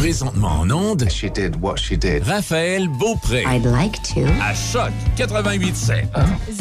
Présentement en onde, She did what she did. Raphaël Beaupré. I'd like to. À Choc 88.7.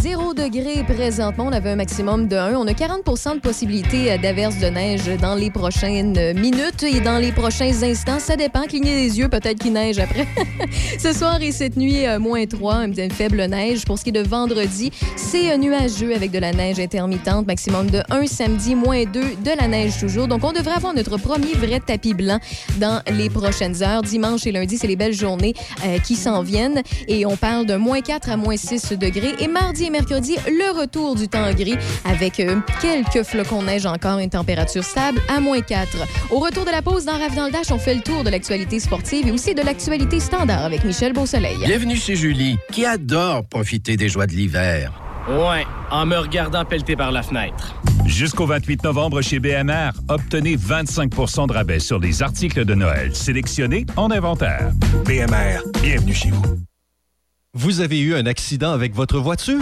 Zéro degré présentement. On avait un maximum de 1. On a 40% de possibilité euh, d'averse de neige dans les prochaines minutes et dans les prochains instants. Ça dépend. Clignez les yeux, peut-être qu'il neige après. Ce soir et cette nuit, euh, moins 3, une faible neige. Pour ce qui est de vendredi, c'est euh, nuageux avec de la neige intermittente. Maximum de 1 samedi, moins 2, de la neige toujours. Donc, on devrait avoir notre premier vrai tapis blanc dans les prochaines heures. Dimanche et lundi, c'est les belles journées euh, qui s'en viennent. Et on parle de moins 4 à moins 6 degrés. Et mardi et mercredi, le retour du temps gris avec euh, quelques flocons de neige encore, une température stable à moins 4. Au retour de la pause, dans Rave dans le Dash, on fait le tour de l'actualité sportive et aussi de l'actualité standard avec Michel Beausoleil. Bienvenue chez Julie, qui adore profiter des joies de l'hiver. Ouais, en me regardant pelleter par la fenêtre. Jusqu'au 28 novembre chez BMR, obtenez 25% de rabais sur les articles de Noël sélectionnés en inventaire. BMR, bienvenue chez vous. Vous avez eu un accident avec votre voiture?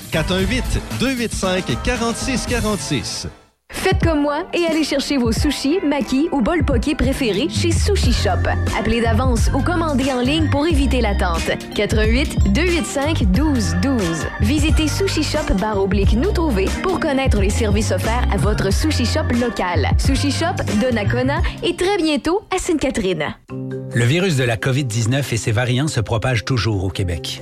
418-285-4646. Faites comme moi et allez chercher vos sushis, makis ou bol poké préférés chez Sushi Shop. Appelez d'avance ou commandez en ligne pour éviter l'attente. 88 285 12 12. Visitez Sushi Shop barre oblique nous trouver pour connaître les services offerts à votre Sushi Shop local. Sushi Shop de Nakona et très bientôt à Sainte-Catherine. Le virus de la COVID-19 et ses variants se propagent toujours au Québec.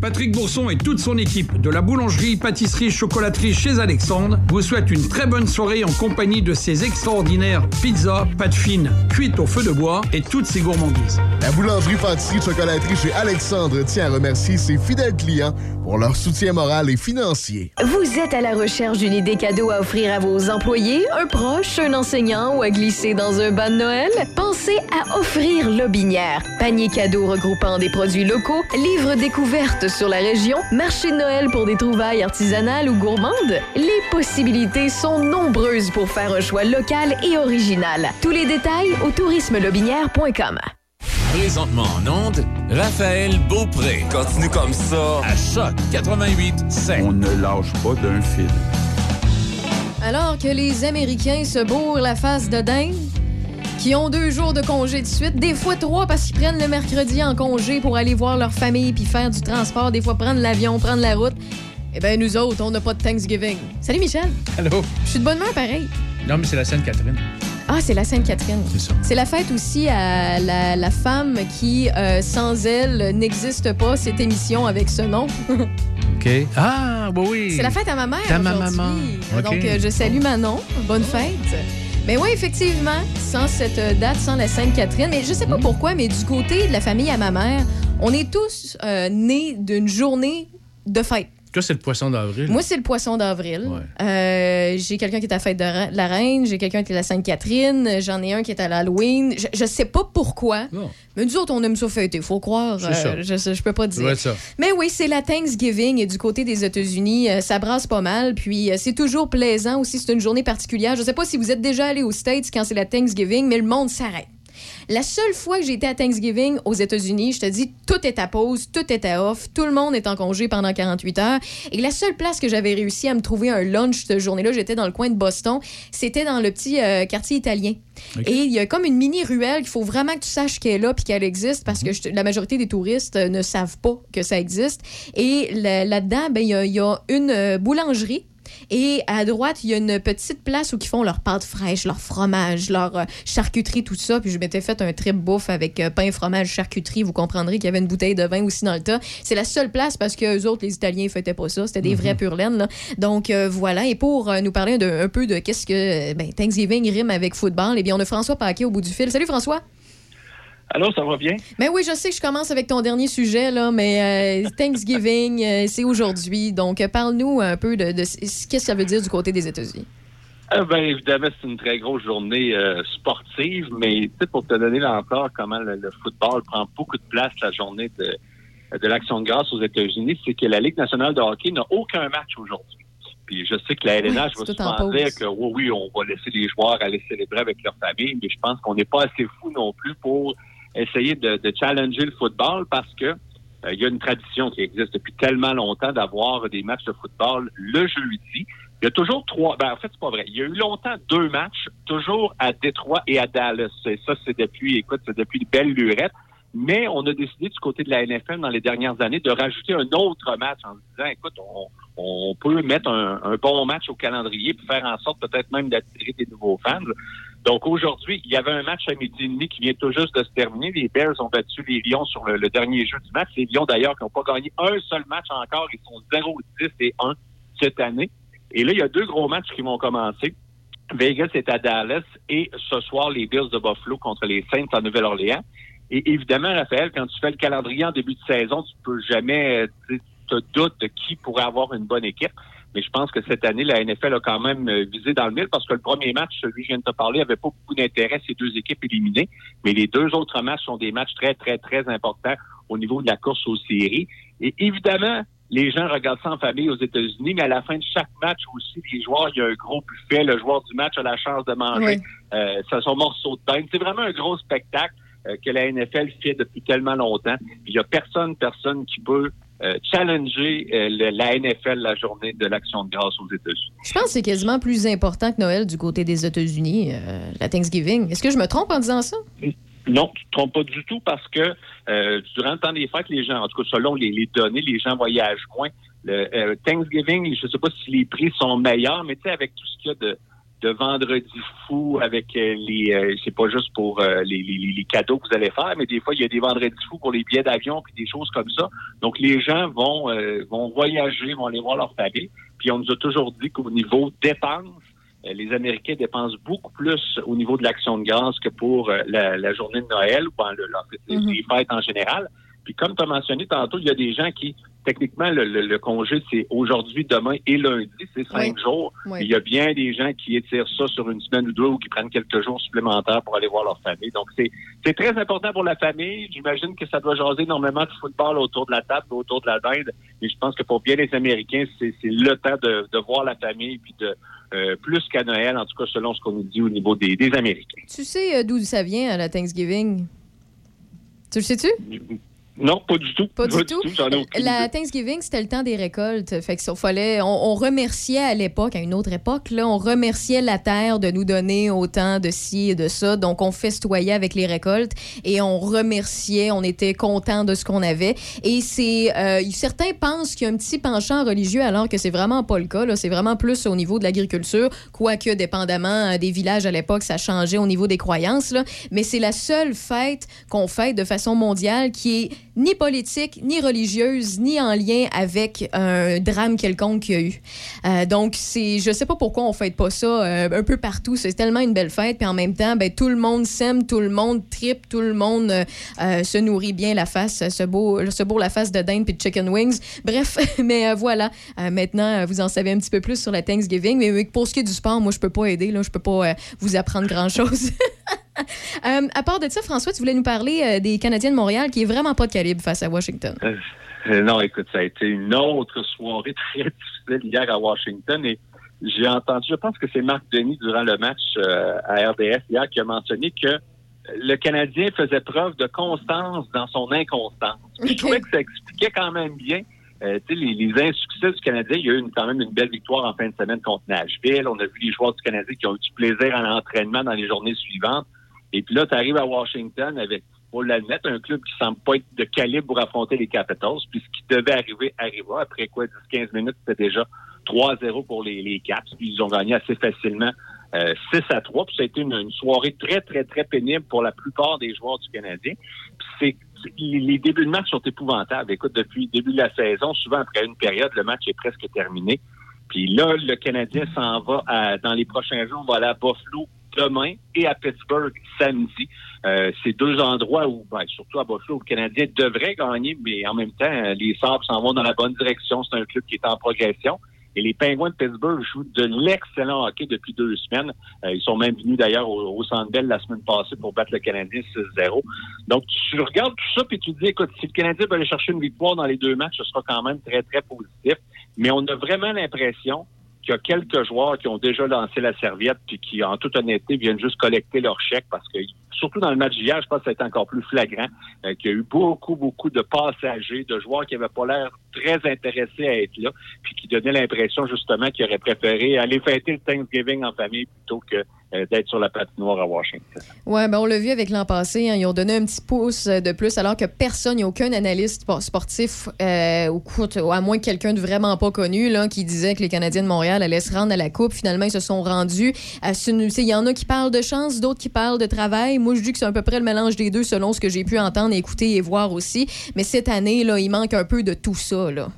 Patrick Bourson et toute son équipe de la boulangerie, pâtisserie, chocolaterie chez Alexandre vous souhaitent une très bonne soirée en compagnie de ces extraordinaires pizzas, pâtes fines, cuites au feu de bois et toutes ces gourmandises. La boulangerie, pâtisserie, chocolaterie chez Alexandre tient à remercier ses fidèles clients pour leur soutien moral et financier. Vous êtes à la recherche d'une idée cadeau à offrir à vos employés, un proche, un enseignant ou à glisser dans un bas de Noël? Pensez à offrir Lobinière. Panier cadeau regroupant des produits locaux, livres découvertes sur la région, marché de Noël pour des trouvailles artisanales ou gourmandes. Les possibilités sont nombreuses pour faire un choix local et original. Tous les détails au tourismelobinière.com. Présentement en onde, Raphaël Beaupré. Continue comme ça. À Choc 88.7. On ne lâche pas d'un fil. Alors que les Américains se bourrent la face de dingue, qui ont deux jours de congé de suite, des fois trois parce qu'ils prennent le mercredi en congé pour aller voir leur famille puis faire du transport, des fois prendre l'avion, prendre la route. Eh bien, nous autres, on n'a pas de Thanksgiving. Salut Michel. Allô? Je suis de bonne humeur pareil. Non, mais c'est la Sainte-Catherine. Ah, c'est la Sainte-Catherine. C'est ça. C'est la fête aussi à la, la femme qui, euh, sans elle, n'existe pas, cette émission avec ce nom. OK. Ah, bah oui. C'est la fête à ma mère Ta ma- maman. Donc, euh, je salue Manon. Bonne fête. Mais oui, effectivement, sans cette euh, date, sans la Sainte-Catherine, mais je sais Mm. pas pourquoi, mais du côté de la famille à ma mère, on est tous euh, nés d'une journée de fête. Toi, c'est le poisson d'avril. Moi, c'est le poisson d'avril. Ouais. Euh, j'ai quelqu'un qui est à la fête de la reine, j'ai quelqu'un qui est à la Sainte-Catherine, j'en ai un qui est à l'Halloween. Je, je sais pas pourquoi, Non. mais nous autres, on aime ça fêter, faut croire. Ça. Euh, je, je peux pas dire. ça. Mais oui, c'est la Thanksgiving et du côté des États-Unis, euh, ça brasse pas mal. Puis c'est toujours plaisant aussi. C'est une journée particulière. Je sais pas si vous êtes déjà allé aux States quand c'est la Thanksgiving, mais le monde s'arrête. La seule fois que j'ai été à Thanksgiving aux États-Unis, je te dis, tout est à pause, tout est à off, tout le monde est en congé pendant 48 heures. Et la seule place que j'avais réussi à me trouver un lunch cette journée-là, j'étais dans le coin de Boston, c'était dans le petit euh, quartier italien. Et il y a comme une mini ruelle qu'il faut vraiment que tu saches qu'elle est là puis qu'elle existe parce que je- la majorité des touristes euh, ne savent pas que ça existe. Et là- là-dedans, ben, il y, a- il y a une euh, boulangerie Et à droite, il y a une petite place où ils font leur pâte fraîche, leur fromage, leur euh, charcuterie, tout ça. Puis je m'étais fait un trip bouffe avec euh, pain, fromage, charcuterie. Vous comprendrez qu'il y avait une bouteille de vin aussi dans le tas. C'est la seule place parce que eux autres, les Italiens, ils fêtaient pas ça. C'était des vrais pur laine, là. Donc euh, voilà. Et pour euh, nous parler de, un peu de qu'est-ce que ben, Thanksgiving rime avec football, eh bien, on a François Paquet au bout du fil. Salut François. Allô, ça va bien? Mais oui, je sais que je commence avec ton dernier sujet, là, mais euh, Thanksgiving, euh, c'est aujourd'hui. Donc, euh, parle-nous un peu de, de ce que ça veut dire du côté des États-Unis? Euh, ben, évidemment, c'est une très grosse journée sportive, mais pour te donner l'ampleur comment le, le football prend beaucoup de place la journée de, de l'Action de grâce aux États-Unis, c'est que la Ligue nationale de hockey n'a aucun match aujourd'hui. Puis je sais que la LNH Oui, va souvent dire que oui, oui, on va laisser les joueurs aller célébrer avec leur famille, mais je pense qu'on n'est pas assez fou non plus pour essayer de, de challenger le football parce que euh, il y a une tradition qui existe depuis tellement longtemps d'avoir des matchs de football le jeudi. Il y a toujours trois. Ben, en fait, c'est pas vrai. Il y a eu longtemps deux matchs, toujours à Détroit et à Dallas. Et ça, c'est depuis, écoute, c'est depuis une belle lurette. Mais on a décidé du côté de la NFL dans les dernières années de rajouter un autre match en disant, écoute, on, on peut mettre un, un bon match au calendrier pour faire en sorte peut-être même d'attirer des nouveaux fans. Donc aujourd'hui, il y avait un match à midi et demi qui vient tout juste de se terminer. Les Bears ont battu les Lions sur le, le dernier jeu du match. Les Lions d'ailleurs qui n'ont pas gagné un seul match encore. Ils sont 0-10 et 1 cette année. Et là, il y a deux gros matchs qui vont commencer. Vegas est à Dallas et ce soir, les Bills de Buffalo contre les Saints en Nouvelle-Orléans. Et évidemment, Raphaël, quand tu fais le calendrier en début de saison, tu peux jamais euh, te doutes de qui pourrait avoir une bonne équipe. Mais je pense que cette année, la NFL a quand même euh, visé dans le mille parce que le premier match, celui que je viens de te parler, avait pas beaucoup d'intérêt, ces deux équipes éliminées. Mais les deux autres matchs sont des matchs très, très, très importants au niveau de la course aux séries. Et évidemment, les gens regardent ça en famille aux États-Unis, mais à la fin de chaque match aussi, les joueurs, il y a un gros buffet. Le joueur du match a la chance de manger Oui. euh, ça, son morceau de pain. C'est vraiment un gros spectacle euh, que la NFL fait depuis tellement longtemps. Il y a personne, personne qui peut euh, challenger euh, le- la NFL la journée de l'Action de grâce aux États-Unis. Je pense que c'est quasiment plus important que Noël du côté des États-Unis, euh, la Thanksgiving. Est-ce que je me trompe en disant ça? Non, tu te trompes pas du tout parce que durant le temps des fêtes, les gens, en tout cas selon les, les données, les gens voyagent moins. Le Thanksgiving, je sais pas si les prix sont meilleurs, mais tu sais, avec tout ce qu'il y a de, de vendredi fou, avec euh, les, euh, c'est pas juste pour euh, les, les- les cadeaux que vous allez faire, mais des fois il y a des vendredis fous pour les billets d'avion puis des choses comme ça. Donc les gens vont euh, vont voyager, vont aller voir leur famille. Puis on nous a toujours dit qu'au niveau dépenses, euh, les Américains dépensent beaucoup plus au niveau de l'action de grâce que pour la, la journée de Noël ou ben, le, le- Mhm. les fêtes en général. Puis comme tu as mentionné tantôt, il y a des gens qui, techniquement, le, le- le congé, c'est aujourd'hui, demain et lundi, c'est cinq Oui. jours. Oui. Il y a bien des gens qui étirent ça sur une semaine ou deux ou qui prennent quelques jours supplémentaires pour aller voir leur famille. Donc, c'est très important pour la famille. J'imagine que ça doit jaser énormément de football autour de la table, autour de la dinde. Mais je pense que pour bien les Américains, c'est le temps de, de voir la famille puis de euh, plus qu'à Noël, en tout cas selon ce qu'on nous dit au niveau des, des Américains. Tu sais euh, d'où ça vient, la Thanksgiving? Tu le sais-tu? Non, pas du tout. Pas du tout? aucune La idée. Thanksgiving, c'était le temps des récoltes. Fait que ça, fallait, on, on remerciait à l'époque, à une autre époque, là, on remerciait la terre de nous donner autant de ci et de ça. Donc, on festoyait avec les récoltes et on remerciait, on était content de ce qu'on avait. Et c'est, euh, certains pensent qu'il y a un petit penchant religieux alors que c'est vraiment pas le cas. C'est vraiment plus au niveau de l'agriculture, quoique dépendamment euh, des villages à l'époque, ça changeait au niveau des croyances. Là. Mais c'est la seule fête qu'on fête de façon mondiale qui est ni politique, ni religieuse, ni en lien avec un drame quelconque qu'il y a eu. Euh, donc, c'est, je sais pas pourquoi on fête pas ça euh, un peu partout. C'est tellement une belle fête, puis en même temps, ben, tout le monde s'aime, tout le monde tripe, tout le monde euh, se nourrit bien la face, se beau, se beau la face de dinde puis de chicken wings. Bref, mais voilà. Maintenant, vous en savez un petit peu plus sur la Thanksgiving. Mais, pour ce qui est du sport, moi, je peux pas aider. Là, je peux pas vous apprendre grand chose. Euh, à part de ça, François, tu voulais nous parler euh, des Canadiens de Montréal qui est vraiment pas de calibre face à Washington. Euh, non, écoute, ça a été une autre soirée très difficile hier à Washington et j'ai entendu, je pense que c'est Marc Denis durant le match euh, à RDF hier qui a mentionné que le Canadien faisait preuve de constance dans son inconstance. Je trouvais que ça expliquait quand même bien euh, les, les insuccès du Canadien. Il y a eu une- quand même une belle victoire en fin de semaine contre Nashville. On a vu les joueurs du Canadien qui ont eu du plaisir à l'entraînement dans les journées suivantes. Et puis là, tu arrives à Washington avec faut l'admettre, un club qui semble pas être de calibre pour affronter les Capitals. Puis ce qui devait arriver, arriva. Après quoi, 10-15 minutes, c'était déjà 3-0 pour les, les Caps. Puis ils ont gagné assez facilement euh, 6 à 3. Puis ça a été une, une soirée très, très, très pénible pour la plupart des joueurs du Canadien. Puis c'est les débuts de match sont épouvantables. Écoute, depuis le début de la saison, souvent après une période, le match est presque terminé. Puis là, le Canadien s'en va à- dans les prochains jours, on va aller à Buffalo demain et à Pittsburgh samedi. Euh, c'est deux endroits où, ben, surtout à Buffalo, le Canadien devrait gagner, mais en même temps, les Sabres s'en vont dans la bonne direction. C'est un club qui est en progression. Et les Penguins de Pittsburgh jouent de l'excellent hockey depuis deux semaines. Euh, ils sont même venus d'ailleurs au, au la semaine passée pour battre le Canadien 6-0. Donc, tu regardes tout ça puis tu te dis, écoute, si le Canadien veut aller chercher une victoire dans les deux matchs, ce sera quand même très, très positif. Mais on a vraiment l'impression qu'il y a quelques joueurs qui ont déjà lancé la serviette puis qui, en toute honnêteté, viennent juste collecter leur chèque parce que, surtout dans le match d'hier, je pense que ça a été encore plus flagrant, euh, qu'il y a eu beaucoup, beaucoup de passagers, de joueurs qui n'avaient pas l'air très intéressés à être là, puis qui donnaient l'impression, justement, qu'ils auraient préféré aller fêter le Thanksgiving en famille plutôt que euh, d'être sur la patinoire à Washington. Ouais, ben on l'a vu avec l'an passé. hein, ils ont donné un petit pouce euh, de plus, alors que personne, il n'y a aucun analyste spor- sportif, euh, ou courte- ou à moins que quelqu'un de vraiment pas connu, là, qui disait que les Canadiens de Montréal allaient se rendre à la Coupe. Finalement, ils se sont rendus. Il y en a qui parlent de chance, d'autres qui parlent de travail. Moi, je dis que c'est à peu près le mélange des deux, selon ce que j'ai pu entendre, écouter et voir aussi. Mais cette année, là, il manque un peu de tout ça. Là.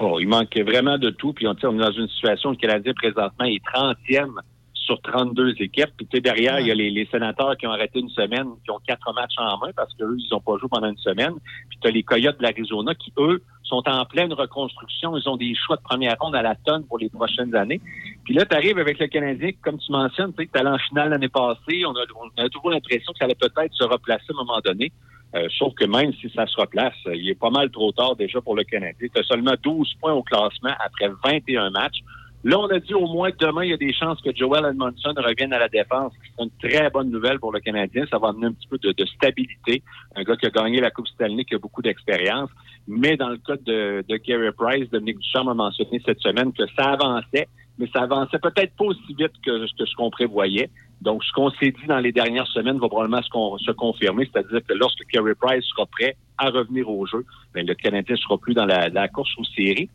Oh, il manque vraiment de tout. Puis on, on est dans une situation où le Canadien présentement est 30e sur 32 équipes. Puis derrière, il y a les, les sénateurs qui ont arrêté une semaine, qui ont quatre matchs en main parce qu'eux, ils n'ont pas joué pendant une semaine. Puis tu as les Coyotes de l'Arizona qui, eux, sont en pleine reconstruction. Ils ont des choix de première ronde à la tonne pour les prochaines années. Puis là, tu arrives avec le Canadien, comme tu mentionnes, tu tu allé en finale l'année passée. On a, on a toujours l'impression que ça allait peut-être se replacer à un moment donné. Euh, sauf que même si ça se replace, il est pas mal trop tard déjà pour le Canadien. Tu as seulement 12 points au classement après 21 matchs. Là, on a dit au moins que demain, il y a des chances que Joel Edmondson revienne à la défense. C'est une très bonne nouvelle pour le Canadien. Ça va amener un petit peu de, de stabilité. Un gars qui a gagné la Coupe Stanley, qui a beaucoup d'expérience. Mais dans le cas de, de Carey Price, Dominique Ducharme a mentionné cette semaine que ça avançait, mais ça avançait peut-être pas aussi vite que, ce qu'on prévoyait. Donc, ce qu'on s'est dit dans les dernières semaines va probablement se, se confirmer, c'est-à-dire que lorsque Carey Price sera prêt à revenir au jeu, ben, le Canadien sera plus dans la, la course aux séries.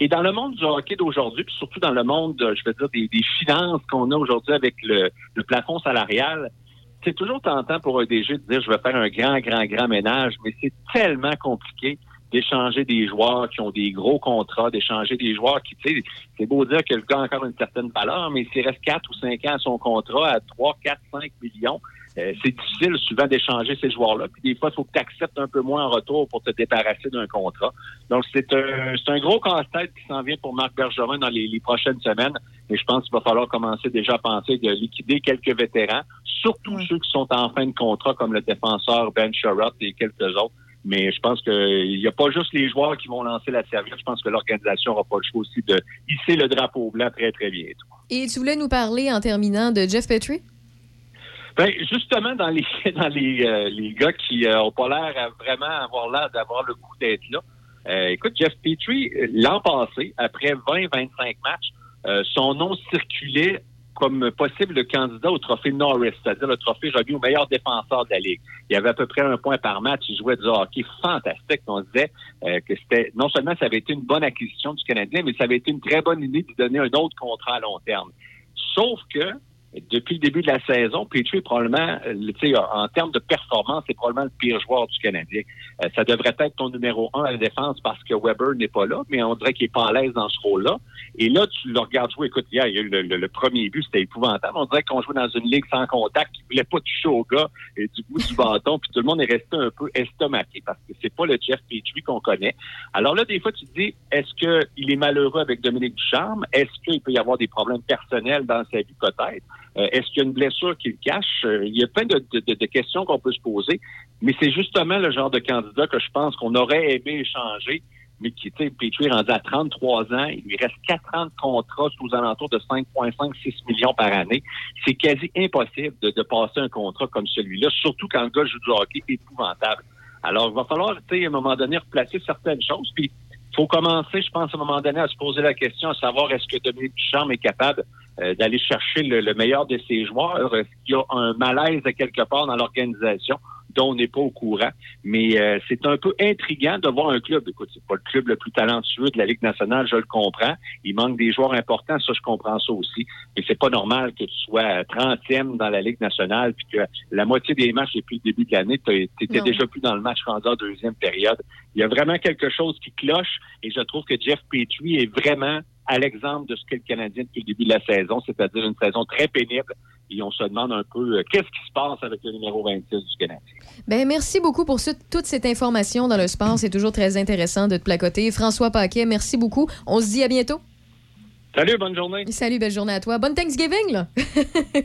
Et dans le monde du hockey d'aujourd'hui, puis surtout dans le monde, euh, je veux dire, des, finances qu'on a aujourd'hui avec le, le plafond salarial, c'est toujours tentant pour un DG de dire je vais faire un grand, grand, grand ménage, mais c'est tellement compliqué d'échanger des joueurs qui ont des gros contrats, d'échanger des joueurs qui, tu sais, c'est beau dire que le gars a encore une certaine valeur, mais s'il reste 4 ou 5 ans à son contrat à 3, 4, 5 millions, euh, c'est difficile souvent d'échanger ces joueurs-là. Puis des fois, il faut que tu acceptes un peu moins en retour pour te débarrasser d'un contrat. Donc, c'est un, c'est un gros casse-tête qui s'en vient pour Marc Bergevin dans les, les prochaines semaines. Et je pense qu'il va falloir commencer déjà à penser de liquider quelques vétérans, surtout ceux qui sont en fin de contrat, comme le défenseur Ben Sherratt et quelques autres. Mais je pense qu'il n'y a pas juste les joueurs qui vont lancer la serviette. Je pense que l'organisation n'aura pas le choix aussi de hisser le drapeau blanc très, très bientôt. Et tu voulais nous parler en terminant de Jeff Petrie? Ben, justement, dans les dans les, euh, les gars qui euh, ont pas l'air à vraiment avoir l'air d'avoir le goût d'être là. euh, écoute, Jeff Petrie, euh, l'an passé, après 20-25 matchs, euh, son nom circulait comme possible candidat au trophée Norris, c'est-à-dire le trophée remis au meilleur défenseur de la Ligue. Il y avait à peu près un point par match. Il jouait du hockey fantastique. On disait euh, que c'était non seulement ça avait été une bonne acquisition du Canadien, mais ça avait été une très bonne idée de donner un autre contrat à long terme. Sauf que depuis le début de la saison, Petrie est probablement, euh, en termes de performance, c'est probablement le pire joueur du Canadien. Euh, ça devrait être ton numéro un à la défense parce que Weber n'est pas là, mais on dirait qu'il est pas à l'aise dans ce rôle-là. Et là, tu le regardes jouer. Écoute, hier, il y a eu le premier but, c'était épouvantable. On dirait qu'on jouait dans une ligue sans contact, qui voulait pas toucher au gars et du bout du bâton, puis tout le monde est resté un peu estomaqué parce que c'est pas le Jeff Petrie qu'on connaît. Alors là, des fois, tu te dis, est-ce qu'il est malheureux avec Dominique Ducharme? Est-ce qu'il peut y avoir des problèmes personnels dans sa vie, peut-être? Euh, Est-ce qu'il y a une blessure qui le cache? Euh, il y a plein de, de- de- questions qu'on peut se poser, mais c'est justement le genre de candidat que je pense qu'on aurait aimé échanger, mais qui, tu sais, est rendu à 33 ans, il lui reste 4 ans de contrat sous alentours de 5,5-6 millions par année. C'est quasi impossible de, de passer un contrat comme celui-là, surtout quand le gars joue du hockey épouvantable. Alors, il va falloir, tu sais, à un moment donné, replacer certaines choses, puis faut commencer, je pense, à un moment donné, à se poser la question, à savoir est-ce que Dominique Ducharme est capable euh, d'aller chercher le, le meilleur de ses joueurs? Est-ce qu'il y a un malaise à quelque part dans l'organisation? dont on n'est pas au courant? Mais euh, c'est un peu intriguant de voir un club. Écoute, c'est pas le club le plus talentueux de la Ligue nationale, je le comprends. Il manque des joueurs importants, ça je comprends ça aussi. Mais c'est pas normal que tu sois 30e dans la Ligue nationale puis que la moitié des matchs depuis le début de l'année, tu étais déjà plus dans le match rendu en deuxième période. Il y a vraiment quelque chose qui cloche et je trouve que Jeff Petrie est vraiment à l'exemple de ce qu'est le Canadien depuis le début de la saison, c'est-à-dire une saison très pénible. Et on se demande un peu euh, qu'est-ce qui se passe avec le numéro 26 du Canadien? Ben, merci beaucoup pour toute cette information dans le sport. C'est toujours très intéressant de te placoter. François Paquet, merci beaucoup. On se dit à bientôt. Salut, bonne journée. Salut, belle journée à toi. Bonne Thanksgiving, là.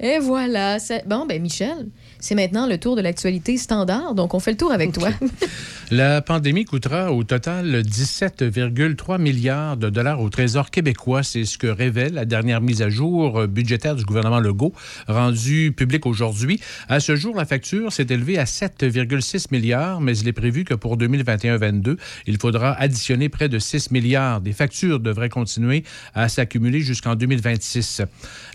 Et voilà. Bon, ben, Michel, c'est maintenant le tour de l'actualité standard. Donc, on fait le tour avec toi. La pandémie coûtera au total 17,3 milliards de dollars au Trésor québécois. C'est ce que révèle la dernière mise à jour budgétaire du gouvernement Legault, rendue publique aujourd'hui. À ce jour, la facture s'est élevée à 7,6 milliards, mais il est prévu que pour 2021-22, il faudra additionner près de 6 milliards. Des factures devraient continuer à s'accumuler jusqu'en 2026.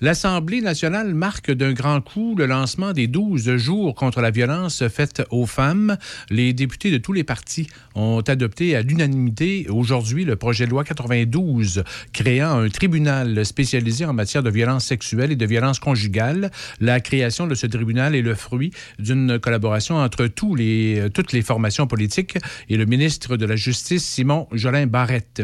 L'Assemblée nationale marque d'un grand coup le lancement des 12 jours contre la violence faite aux femmes. Les députés de tous les partis ont adopté à l'unanimité aujourd'hui le projet de loi 92 créant un tribunal spécialisé en matière de violence sexuelle et de violence conjugale. La création de ce tribunal est le fruit d'une collaboration entre tous les, toutes les formations politiques et le ministre de la Justice, Simon Jolin Barrette.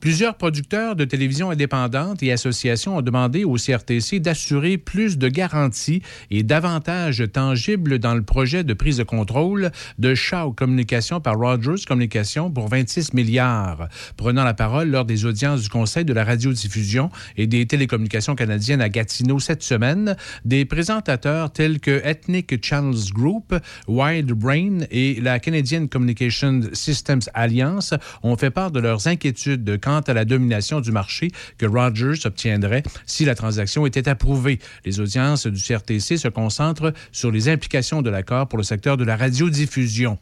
Plusieurs producteurs de télévision indépendantes et associations ont demandé au CRTC d'assurer plus de garanties et d'avantages tangibles dans le projet de prise de contrôle de Shaw Communication par Rogers Communication pour 26 milliards. Prenant la parole lors des audiences du Conseil de la radiodiffusion et des télécommunications canadiennes à Gatineau cette semaine, des présentateurs tels que Ethnic Channels Group, Wild Brain et la Canadian Communication Systems Alliance ont fait part de leurs inquiétudes à la domination du marché que Rogers obtiendrait si la transaction était approuvée. Les audiences du CRTC se concentrent sur les implications de l'accord pour le secteur de la radiodiffusion.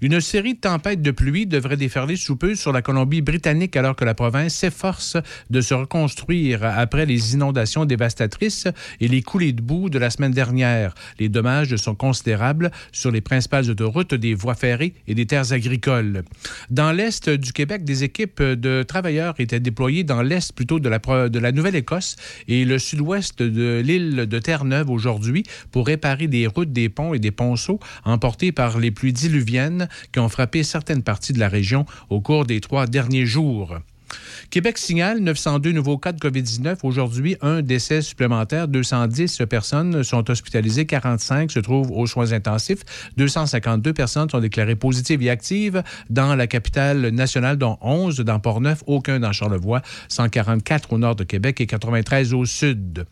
Une série de tempêtes de pluie devrait déferler sous peu sur la Colombie-Britannique alors que la province s'efforce de se reconstruire après les inondations dévastatrices et les coulées de boue de la semaine dernière. Les dommages sont considérables sur les principales autoroutes, des voies ferrées et des terres agricoles. Dans l'est du Québec, des équipes de travailleurs étaient déployées dans l'est plutôt de la, de la Nouvelle-Écosse et le sud-ouest de l'île de Terre-Neuve aujourd'hui pour réparer des routes, des ponts et des ponceaux emportés par les pluies diluviennes qui ont frappé certaines parties de la région au cours des trois derniers jours. Québec signale 902 nouveaux cas de COVID-19. Aujourd'hui, un décès supplémentaire. 210 personnes sont hospitalisées. 45 se trouvent aux soins intensifs. 252 personnes sont déclarées positives et actives dans la capitale nationale, dont 11 dans Port-Neuf, aucun dans Charlevoix, 144 au nord de Québec et 93 au sud.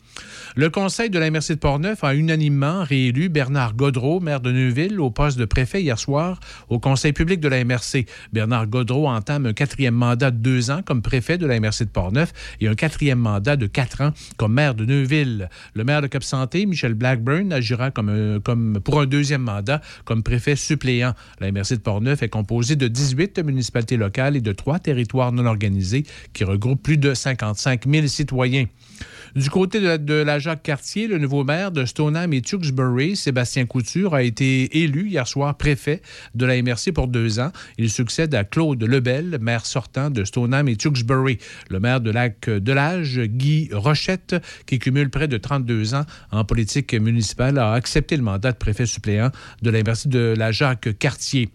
Le conseil de la MRC de Port-Neuf a unanimement réélu Bernard Godreau, maire de Neuville, au poste de préfet hier soir au conseil public de la MRC. Bernard Godreau entame un quatrième mandat de deux ans comme préfet de la MRC de Portneuf et un quatrième mandat de quatre ans comme maire de Neuville. Le maire de Cap-Santé, Michel Blackburn, agira comme, euh, comme, pour un deuxième mandat comme préfet suppléant. La MRC de Portneuf est composée de 18 municipalités locales et de trois territoires non organisés qui regroupent plus de 55 000 citoyens. Du côté de la, Jacques-Cartier, le nouveau maire de Stoneham et Tewksbury, Sébastien Couture, a été élu hier soir préfet de la MRC pour deux ans. Il succède à Claude Lebel, maire sortant de Stoneham et Tewksbury. Le maire de Lac-de-L'Âge, Guy Rochette, qui cumule près de 32 ans en politique municipale, a accepté le mandat de préfet suppléant de la MRC de la Jacques-Cartier.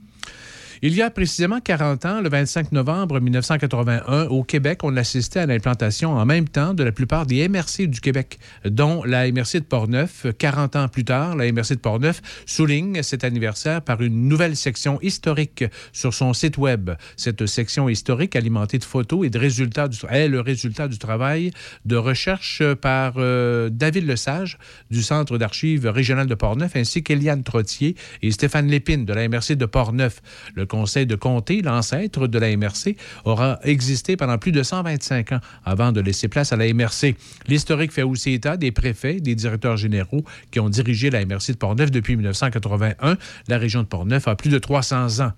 Il y a précisément 40 ans, le 25 novembre 1981, au Québec, on assistait à l'implantation en même temps de la plupart des MRC du Québec, dont la MRC de Portneuf. 40 ans plus tard, la MRC de Portneuf souligne cet anniversaire par une nouvelle section historique sur son site Web. Cette section historique, alimentée de photos et de résultats du, est le résultat du travail de recherche par euh, David Lesage du Centre d'archives régional de Portneuf, ainsi qu'Eliane Trottier et Stéphane Lépine de la MRC de Portneuf. Le conseil de comté, l'ancêtre de la MRC, aura existé pendant plus de 125 ans avant de laisser place à la MRC. L'historique fait aussi état des préfets, des directeurs généraux qui ont dirigé la MRC de Portneuf depuis 1981. La région de Portneuf a plus de 300 ans.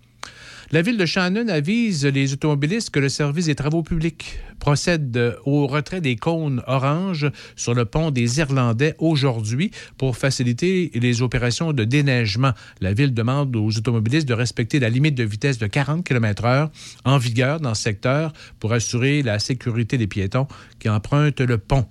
La ville de Shannon avise les automobilistes que le service des travaux publics procède au retrait des cônes orange sur le pont des Irlandais aujourd'hui pour faciliter les opérations de déneigement. La ville demande aux automobilistes de respecter la limite de vitesse de 40 km/h en vigueur dans ce secteur pour assurer la sécurité des piétons qui empruntent le pont.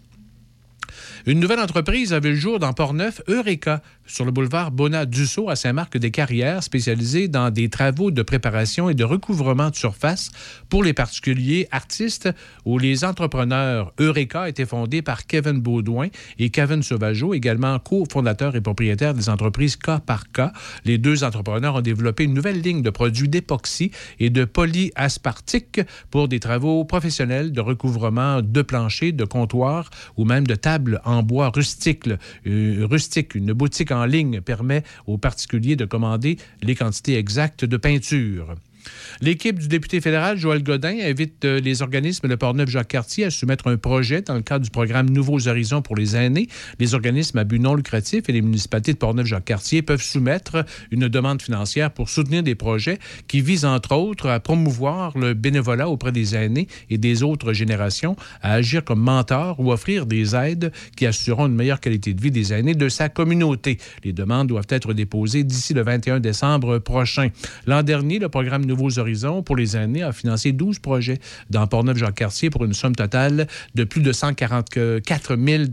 Une nouvelle entreprise avait le jour dans Port-Neuf, Eureka, sur le boulevard Bonat-Dussault à Saint-Marc-des-Carrières, spécialisée dans des travaux de préparation et de recouvrement de surface pour les particuliers artistes, où les entrepreneurs Eureka étaient fondés par Kevin Baudouin et Kevin Sauvageau, également cofondateurs et propriétaires des entreprises K par K. Les deux entrepreneurs ont développé une nouvelle ligne de produits d'époxy et de polyaspartique pour des travaux professionnels de recouvrement de planchers, de comptoirs ou même de tables en bois rustique. Euh, une boutique en ligne permet aux particuliers de commander les quantités exactes de peinture. L'équipe du député fédéral Joël Godin invite euh, les organismes de Portneuf-Jacques-Cartier à soumettre un projet dans le cadre du programme Nouveaux Horizons pour les aînés. Les organismes à but non lucratif et les municipalités de Portneuf-Jacques-Cartier peuvent soumettre une demande financière pour soutenir des projets qui visent entre autres à promouvoir le bénévolat auprès des aînés et des autres générations, à agir comme mentor ou offrir des aides qui assureront une meilleure qualité de vie des aînés de sa communauté. Les demandes doivent être déposées d'ici le 21 décembre prochain. L'an dernier, le programme Nouveaux Horizons pour les années a financé 12 projets dans Port-Neuf-Jacques-Cartier pour une somme totale de plus de 144 000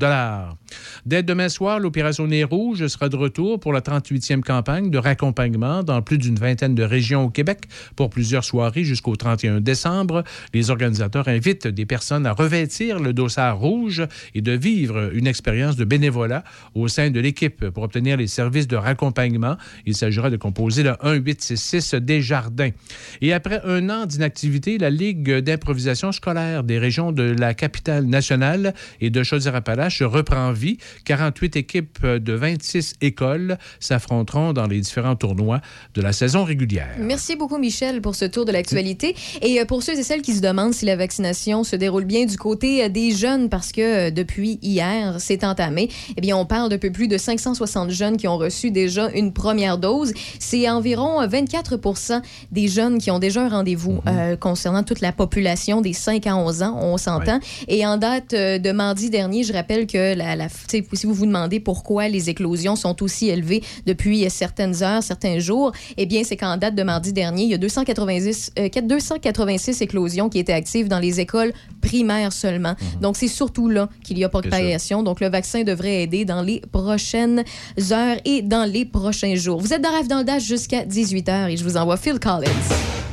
Dès demain soir, l'opération Nez Rouge sera de retour pour la 38e campagne de raccompagnement dans plus d'une vingtaine de régions au Québec pour plusieurs soirées jusqu'au 31 décembre. Les organisateurs invitent des personnes à revêtir le dossard rouge et de vivre une expérience de bénévolat au sein de l'équipe pour obtenir les services de raccompagnement. Il s'agira de composer le 1866 des Jardins. Et après un an d'inactivité, la Ligue d'improvisation scolaire des régions de la capitale nationale et de Chaudière-Appalaches reprend vie. 48 équipes de 26 écoles s'affronteront dans les différents tournois de la saison régulière. Merci beaucoup, Michel, pour ce tour de l'actualité. Et euh, pour ceux et celles qui se demandent si la vaccination se déroule bien du côté euh, des jeunes, parce que euh, depuis hier, c'est entamé, eh bien, on parle d'un peu plus de 560 jeunes qui ont reçu déjà une première dose. C'est environ 24 des jeunes qui ont déjà un rendez-vous mhm. concernant toute la population des 5 à 11 ans, on s'entend. Et en date de mardi dernier, je rappelle que la, si vous vous demandez pourquoi les éclosions sont aussi élevées depuis certaines heures, certains jours, eh bien, c'est qu'en date de mardi dernier, il y a 290, 286 euh, éclosions qui étaient actives dans les écoles primaires seulement. Mhm. Donc, c'est surtout là qu'il y a propagation. Donc, le vaccin devrait aider dans les prochaines heures et dans les prochains jours. Vous êtes dans Rêve dans le Dash jusqu'à 18h et je vous envoie Phil Collins. Le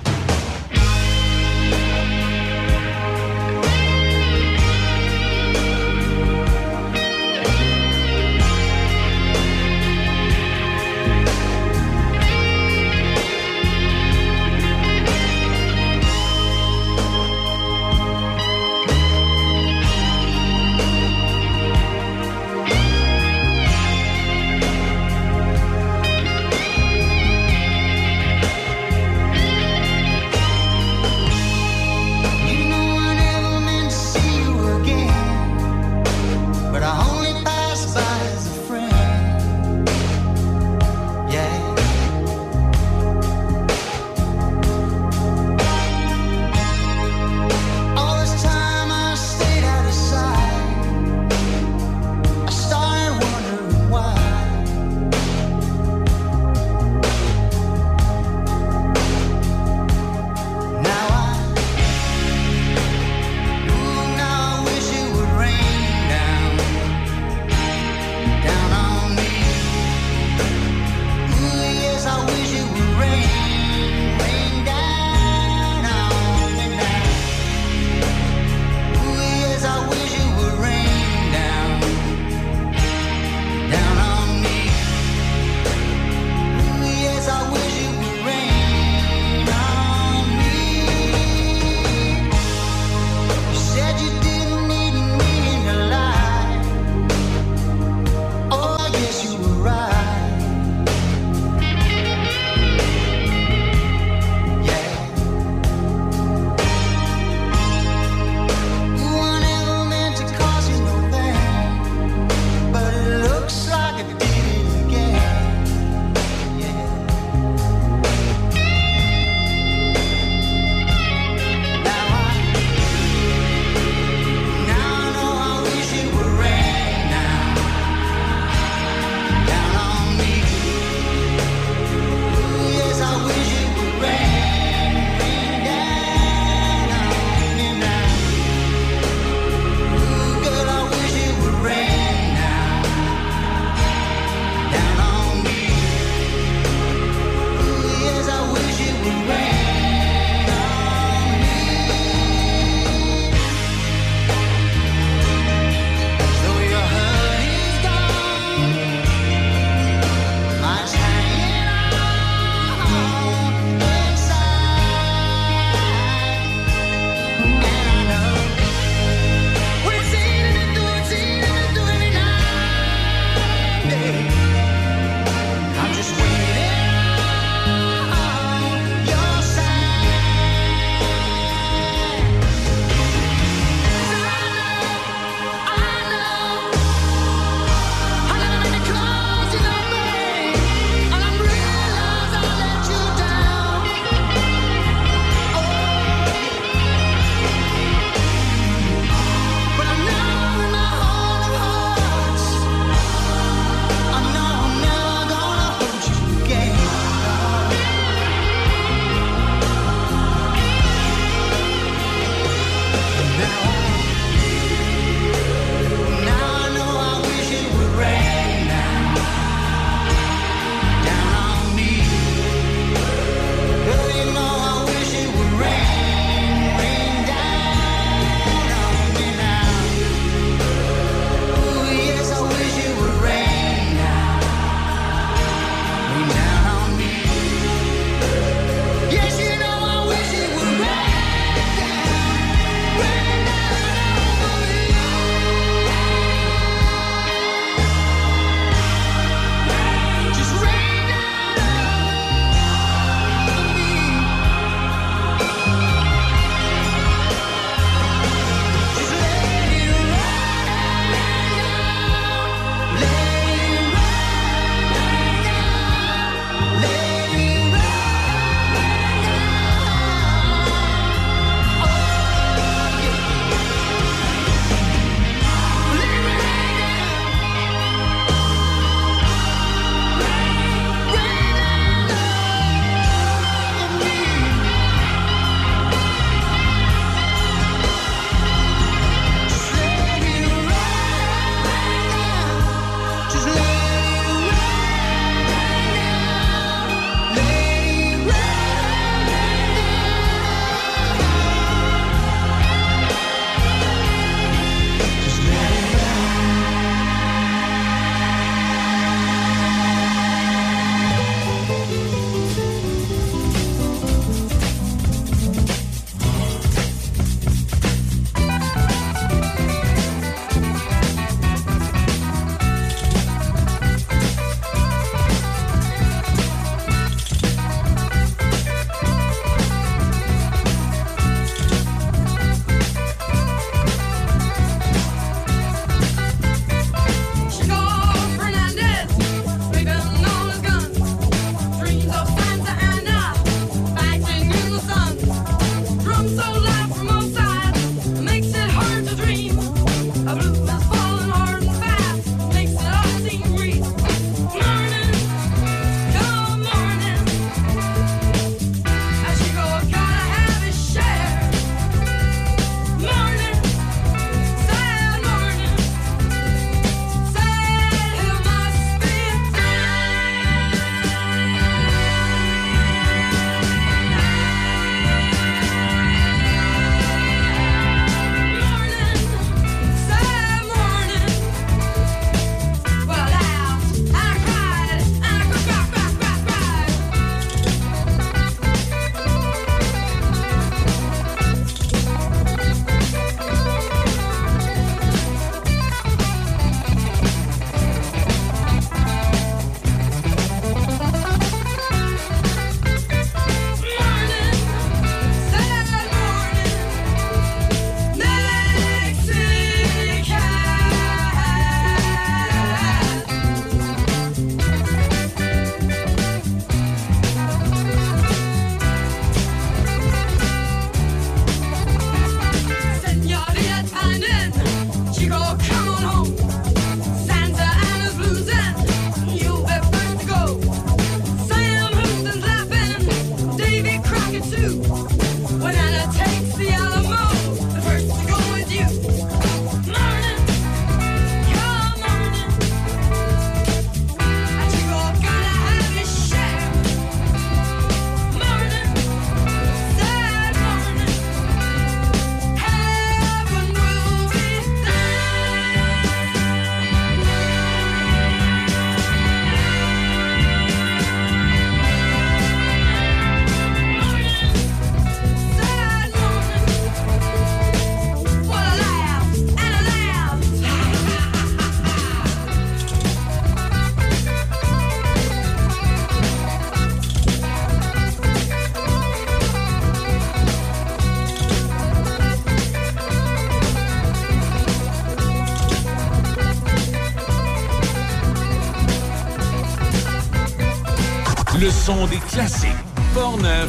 son des classiques. Portneuf,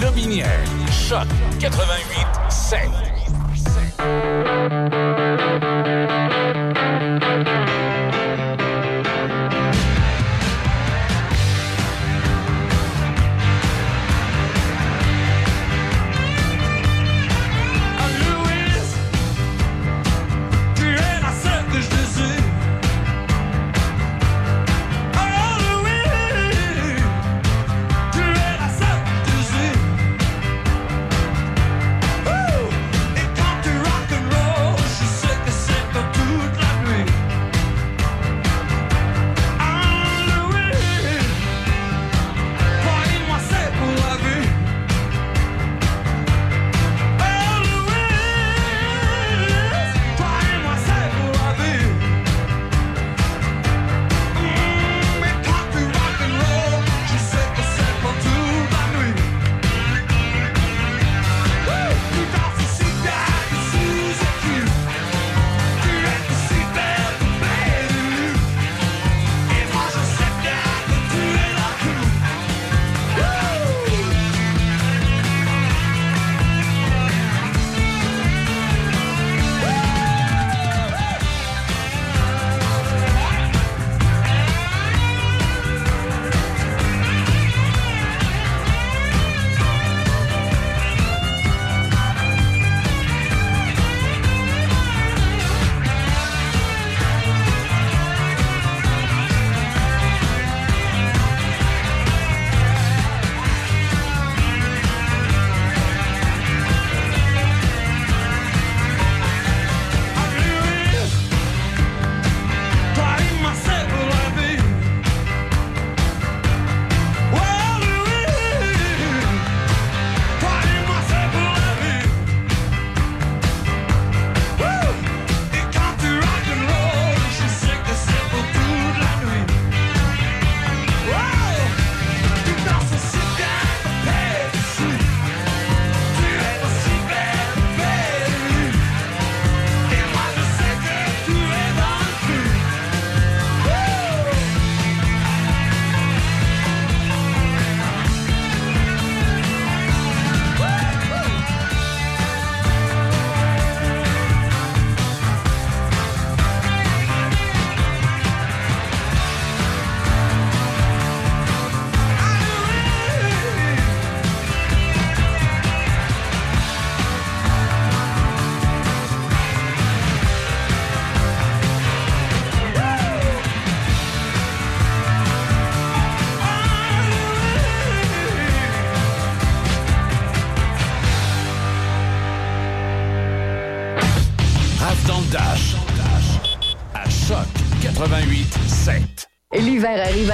Lobinière, Choc 88 7.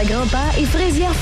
L'hiver arrive à grands pas et Fraisière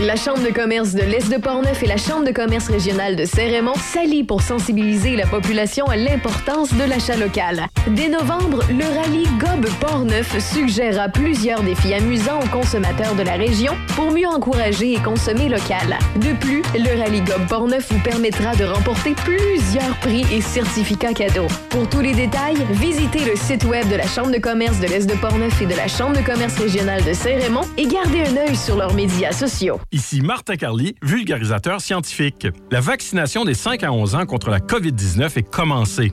La Chambre de commerce de l'Est de Portneuf et la Chambre de commerce régionale de Saint-Raymond s'allient pour sensibiliser la population à l'importance de l'achat local. Dès novembre, le rallye Gob Portneuf suggérera plusieurs défis amusants aux consommateurs de la région pour mieux encourager et consommer local. De plus, le rallye Gob Portneuf vous permettra de remporter plusieurs prix et certificats cadeaux. Pour tous les détails, visitez le site web de la Chambre de commerce de l'Est de Portneuf et de la Chambre de commerce régionale de Saint-Raymond et gardez un œil sur leurs médias sociaux. Ici Martin Carly, vulgarisateur scientifique. La vaccination des 5 à 11 ans contre la COVID-19 est commencée.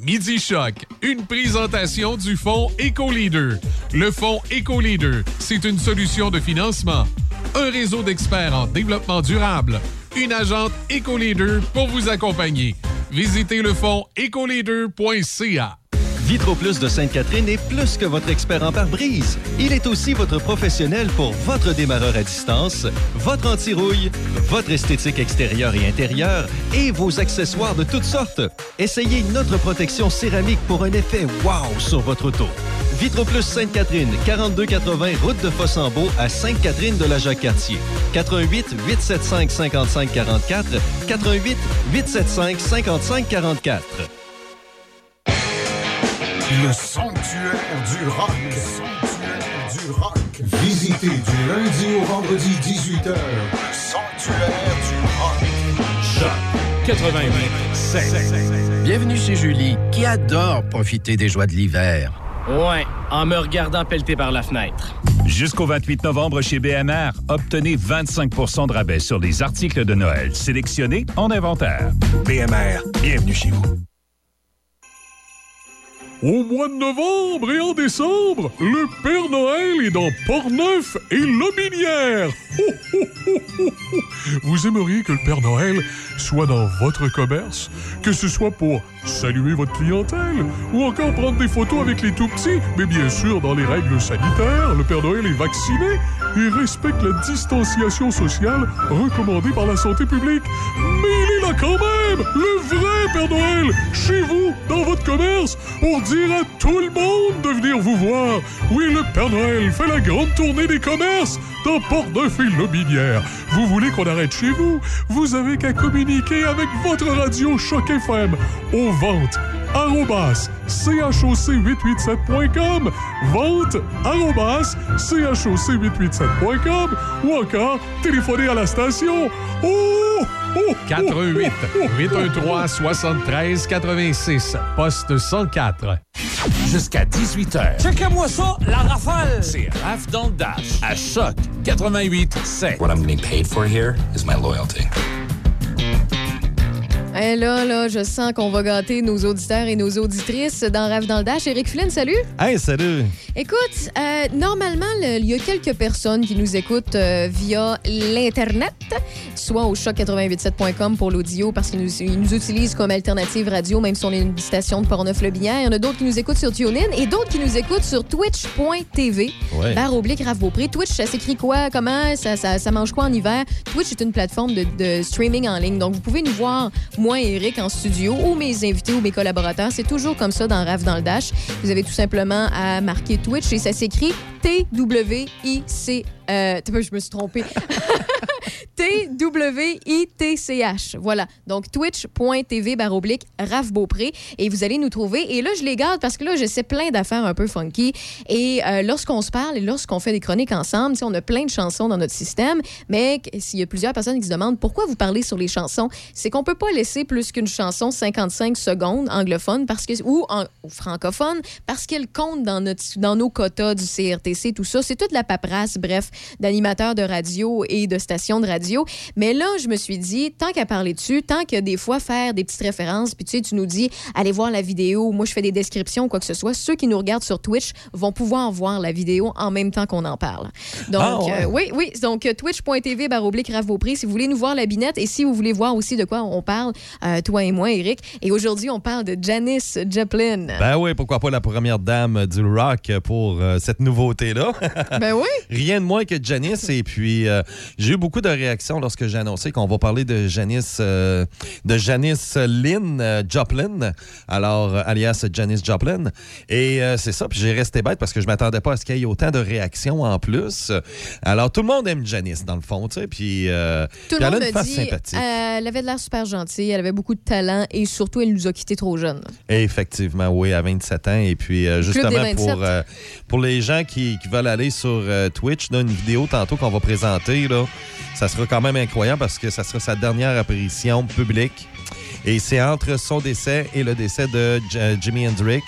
Midi Choc, une présentation du fonds EcoLeader. Le fonds EcoLeader, c'est une solution de financement, un réseau d'experts en développement durable, une agente EcoLeader pour vous accompagner. Visitez le fonds ecoleader.ca. Vitro Plus de Sainte-Catherine est plus que votre expert en pare-brise. Il est aussi votre professionnel pour votre démarreur à distance, votre anti-rouille, votre esthétique extérieure et intérieure et vos accessoires de toutes sortes. Essayez notre protection céramique pour un effet wow sur votre auto. Vitro Plus Sainte-Catherine, 4280 route de Fossambeau à Sainte-Catherine de la Jacques-Cartier. 88 875 55 44 88 875 55 44. Le sanctuaire du rock. Le sanctuaire du rock. Visitez du lundi au vendredi 18h. Le sanctuaire du rock. Choc 88 Bienvenue chez Julie, qui adore profiter des joies de l'hiver. Ouais, en me regardant pelleter par la fenêtre. Jusqu'au 28 novembre chez BMR, obtenez 25% de rabais sur les articles de Noël sélectionnés en inventaire. BMR, bienvenue chez vous. Au mois de novembre et en décembre, le Père Noël est dans Portneuf et Lobinière. Vous aimeriez que le Père Noël soit dans votre commerce, que ce soit pour saluer votre clientèle ou encore prendre des photos avec les tout-petits, mais bien sûr dans les règles sanitaires, le Père Noël est vacciné et respecte la distanciation sociale recommandée par la santé publique. Mais il est là quand même, le vrai Père Noël, chez vous, dans votre commerce, pour dire à tout le monde de venir vous voir. Oui, le Père Noël fait la grande tournée des commerces dans Port-Neuf et Lobinière. Vous voulez qu'on arrête chez vous? Vous avez qu'à communiquer avec votre radio Choc FM ventes arrobas choc887.com vente arrobas choc887.com ou encore téléphoner à la station oh, oh, 88 813 73 86 poste 104. Jusqu'à 18h. Checkez-moi ça, la rafale! C'est Raph dans le Dash à Choc 88 7. What I'm getting paid for here is my loyalty. Eh là, là, je sens qu'on va gâter nos auditeurs et nos auditrices dans Rêve dans le Dash. Éric Flynn, salut! Hey, salut! Écoute, euh, normalement, le- il y a quelques personnes qui nous écoutent euh, via l'Internet, soit au choc887.com pour l'audio, parce qu'ils nous, ils nous utilisent comme alternative radio, même si on est une station de Portneuf-le-Binière. Il y en a d'autres qui nous écoutent sur TuneIn et d'autres qui nous écoutent sur twitch.tv. Ouais. Barre oblique Raph Beaupré. Twitch, ça s'écrit quoi? Comment? Ça, ça, ça mange quoi en hiver? Twitch est une plateforme de, de streaming en ligne. Donc, vous pouvez nous voir, moi Eric, en studio, ou mes invités ou mes collaborateurs. C'est toujours comme ça dans Raph dans le Dash. Vous avez tout simplement à marquer Twitch et ça s'écrit T-W-I-C. Euh, je me suis trompée. T-W-I-T-C-H. Voilà. Donc, twitch.tv baroblique Raph Beaupré. Et vous allez nous trouver. Et là, je les garde parce que là, je sais plein d'affaires un peu funky. Et euh, lorsqu'on se parle et lorsqu'on fait des chroniques ensemble, on a plein de chansons dans notre système. Mais s'il y a plusieurs personnes qui se demandent pourquoi vous parlez sur les chansons, c'est qu'on peut pas laisser plus qu'une chanson 55 secondes anglophone parce que, ou, en, francophone parce qu'elle compte dans, notre, dans nos quotas du CRTC, tout ça. C'est toute la paperasse, bref, d'animateurs de radio et de stations de radio. Mais là, je me suis dit, tant qu'à parler dessus, tant que des fois faire des petites références, puis tu sais, tu nous dis, allez voir la vidéo, moi je fais des descriptions quoi que ce soit, ceux qui nous regardent sur Twitch vont pouvoir voir la vidéo en même temps qu'on en parle. Donc, Ah, ouais. euh, oui, oui, donc euh, twitch.tv baroblique Beaupré, si vous voulez nous voir la binette et si vous voulez voir aussi de quoi on parle, euh, toi et moi, Eric. Et aujourd'hui, on parle de Janice Joplin. Ben oui, pourquoi pas la première dame du rock pour euh, cette nouveauté-là? Ben oui. Rien de moins que Janice. Et puis, j'ai eu beaucoup de réactions lorsque j'ai annoncé qu'on va parler de Janice, euh, de Janice Lynn euh, Joplin, alors euh, alias Janice Joplin. Et c'est ça, puis j'ai resté bête parce que je m'attendais pas à ce qu'il y ait autant de réactions en plus. Alors, tout le monde aime Janice, dans le fond, tu sais, puis, Tout puis le elle a une face dit, sympathique. elle avait de l'air super gentille, elle avait beaucoup de talent et surtout, elle nous a quittés trop jeunes. Effectivement, oui, à 27 ans. Et puis, justement, des 27. pour, pour les gens qui, qui veulent aller sur Twitch, là, une vidéo tantôt qu'on va présenter, là, ça sera quand même incroyable parce que ça sera sa dernière apparition publique. Et c'est entre son décès et le décès de J- Jimi Hendrix.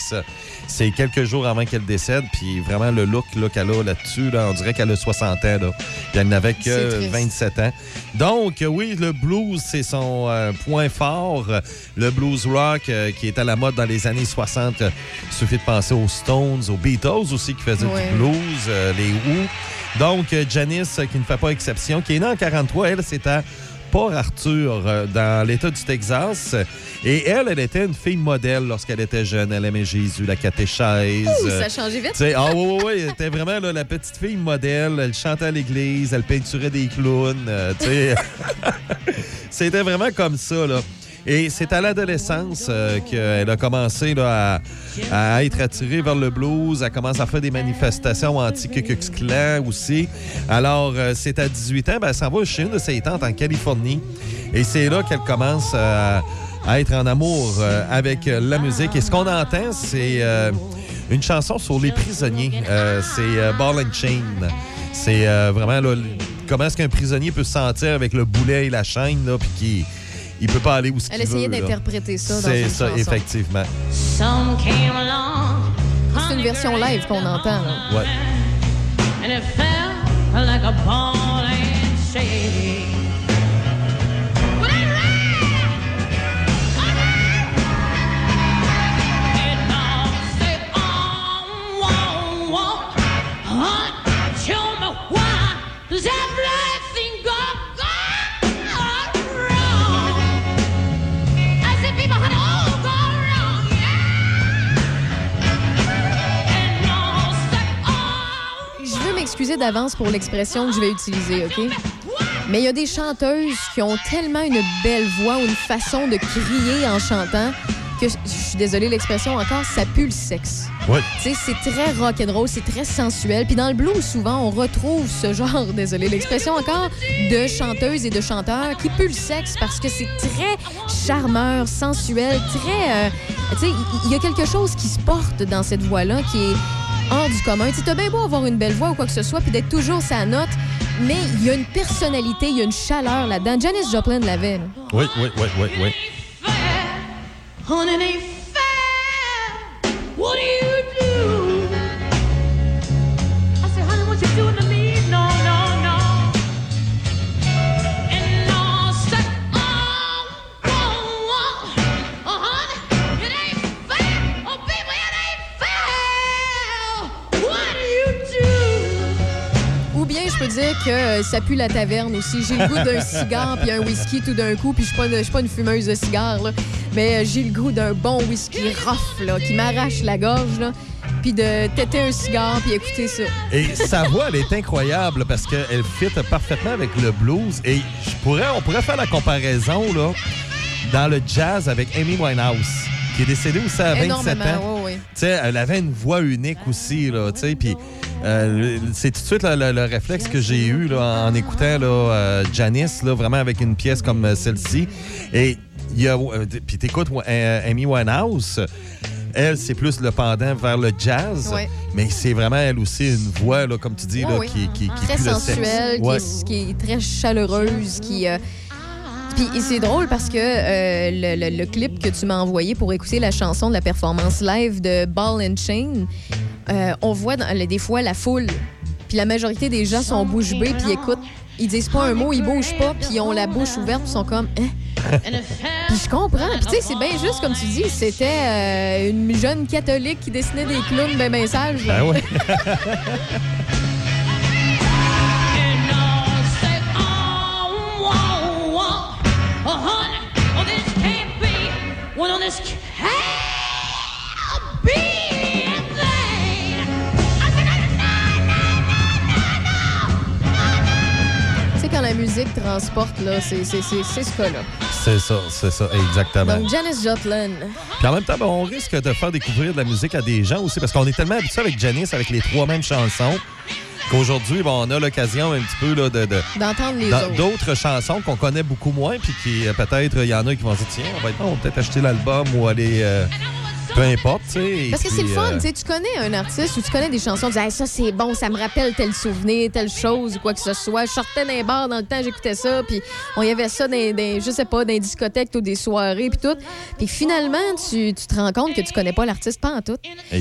C'est quelques jours avant qu'elle décède. Puis vraiment, le look qu'elle a là-dessus, là, on dirait qu'elle a 60 ans. Là. Elle n'avait que triste. 27 ans. Donc, euh, oui, le blues, c'est son euh, point fort. Euh, Le blues rock euh, qui est à la mode dans les années 60. euh, Il suffit de penser aux Stones, aux Beatles aussi qui faisaient Ouais. du blues, euh, les Who. Donc, euh, Janice, euh, qui ne fait pas exception, qui est née en 43, elle, c'est à Port Arthur, euh, dans l'État du Texas. Et elle, elle était une fille modèle lorsqu'elle était jeune. Elle aimait Jésus, la catéchèse. Ouh, ça a changé vite. ah oui, oui, oui. Elle était vraiment là, la petite fille modèle. Elle chantait à l'église, elle peinturait des clowns. euh. C'était vraiment comme ça, là. Et c'est à l'adolescence euh, qu'elle a commencé à, être attirée vers le blues. Elle commence à faire des manifestations anti-Ku aussi. Alors, euh, c'est à 18 ans, ben, elle s'en va chez une de ses tantes en Californie. Et c'est là qu'elle commence euh, à être en amour avec la musique. Et ce qu'on entend, c'est une chanson sur les prisonniers. C'est Ball and Chain. C'est vraiment comment est-ce qu'un prisonnier peut se sentir avec le boulet et la chaîne, puis qu'il il peut pas aller où ce qu'il Elle essayait d'interpréter ça dans C'est ça, chanson. effectivement. Some came along C'est une version live qu'on entend. là. Ouais. and it felt like a ball and chain. But it D'avance pour l'expression que je vais utiliser, OK? Mais il y a des chanteuses qui ont tellement une belle voix ou une façon de crier en chantant que, je suis désolée l'expression encore, ça pue le sexe. Ouais. Tu sais, c'est très rock'n'roll, c'est très sensuel. Puis dans le blues, souvent, on retrouve ce genre, désolé l'expression encore, de chanteuses et de chanteurs qui puent le sexe parce que c'est très charmeur, sensuel, très... euh, tu sais, il- il y a quelque chose qui se porte dans cette voix-là qui est hors du commun. Tu t'as bien beau avoir une belle voix ou quoi que ce soit, puis d'être toujours sa note, mais il y a une personnalité, il y a une chaleur là-dedans. Janis Joplin l'avait. là. Oui, oui, oui, oui, oui. Dire que euh, ça pue la taverne aussi. J'ai le goût d'un cigare puis un whisky tout d'un coup, puis je suis pas, je suis pas une fumeuse de cigares, là. mais euh, j'ai le goût d'un bon whisky rough là, qui m'arrache la gorge, là, puis de têter un cigare puis écouter ça. Et sa voix, elle est incroyable parce qu'elle fit parfaitement avec le blues. Et je pourrais, on pourrait faire la comparaison là, dans le jazz avec Amy Winehouse, qui est décédée aussi à 27 Énormément, ans. elle avait une voix unique aussi, là, tu sais, puis euh, c'est tout de suite là, le, le réflexe que j'ai eu là, en écoutant là, euh, Janice, là, vraiment avec une pièce comme euh, celle-ci. Et il y a, euh, puis t'écoutes Amy Winehouse, elle, c'est plus le pendant vers le jazz, Ouais. mais c'est vraiment, elle aussi, une voix, là, comme tu dis, là, oui. qui, qui, qui très sensuelle, qui, Ouais. est, qui est très chaleureuse, qui. euh, Puis et c'est drôle parce que euh, le, le- le clip que tu m'as envoyé pour écouter la chanson de la performance live de Ball and Chain, euh, on voit dans- des fois la foule. Puis la majorité des gens sont bouche bée puis écoutent. Ils disent pas un mot, ils bougent pas, puis ils ont la bouche ouverte, puis ils sont comme. Hein? Puis je comprends. Puis tu sais, c'est bien juste comme tu dis, c'était euh, une jeune catholique qui dessinait des clowns ben ben sages. là. Ben ouais. Well, no, this quand la musique transporte, là, c'est c'est- c'est- c'est ce cas-là. C'est ça, c'est ça, exactement. Donc, Janis Joplin. Puis en même temps, ben, on risque de faire découvrir de la musique à des gens aussi, parce qu'on est tellement habitué avec Janice, avec les trois mêmes chansons, qu'aujourd'hui, bon, on a l'occasion un petit peu là, de, de- D'entendre les dans- autres. d'autres chansons qu'on connaît beaucoup moins, puis qui euh, peut-être, il y en a qui vont se dire, tiens, on va, on va peut-être acheter l'album ou aller. euh, peu importe, tu sais. et Parce que c'est le fun, euh, tu sais, tu connais un artiste ou tu connais des chansons, tu dis Hey, ça c'est bon, ça me rappelle tel souvenir, telle chose ou quoi que ce soit. Je sortais d'un bar dans le temps, j'écoutais ça, puis on y avait ça dans, dans, je sais pas, dans des discothèques ou des soirées puis tout. Puis finalement, tu, tu te rends compte que tu connais pas l'artiste pas en tout.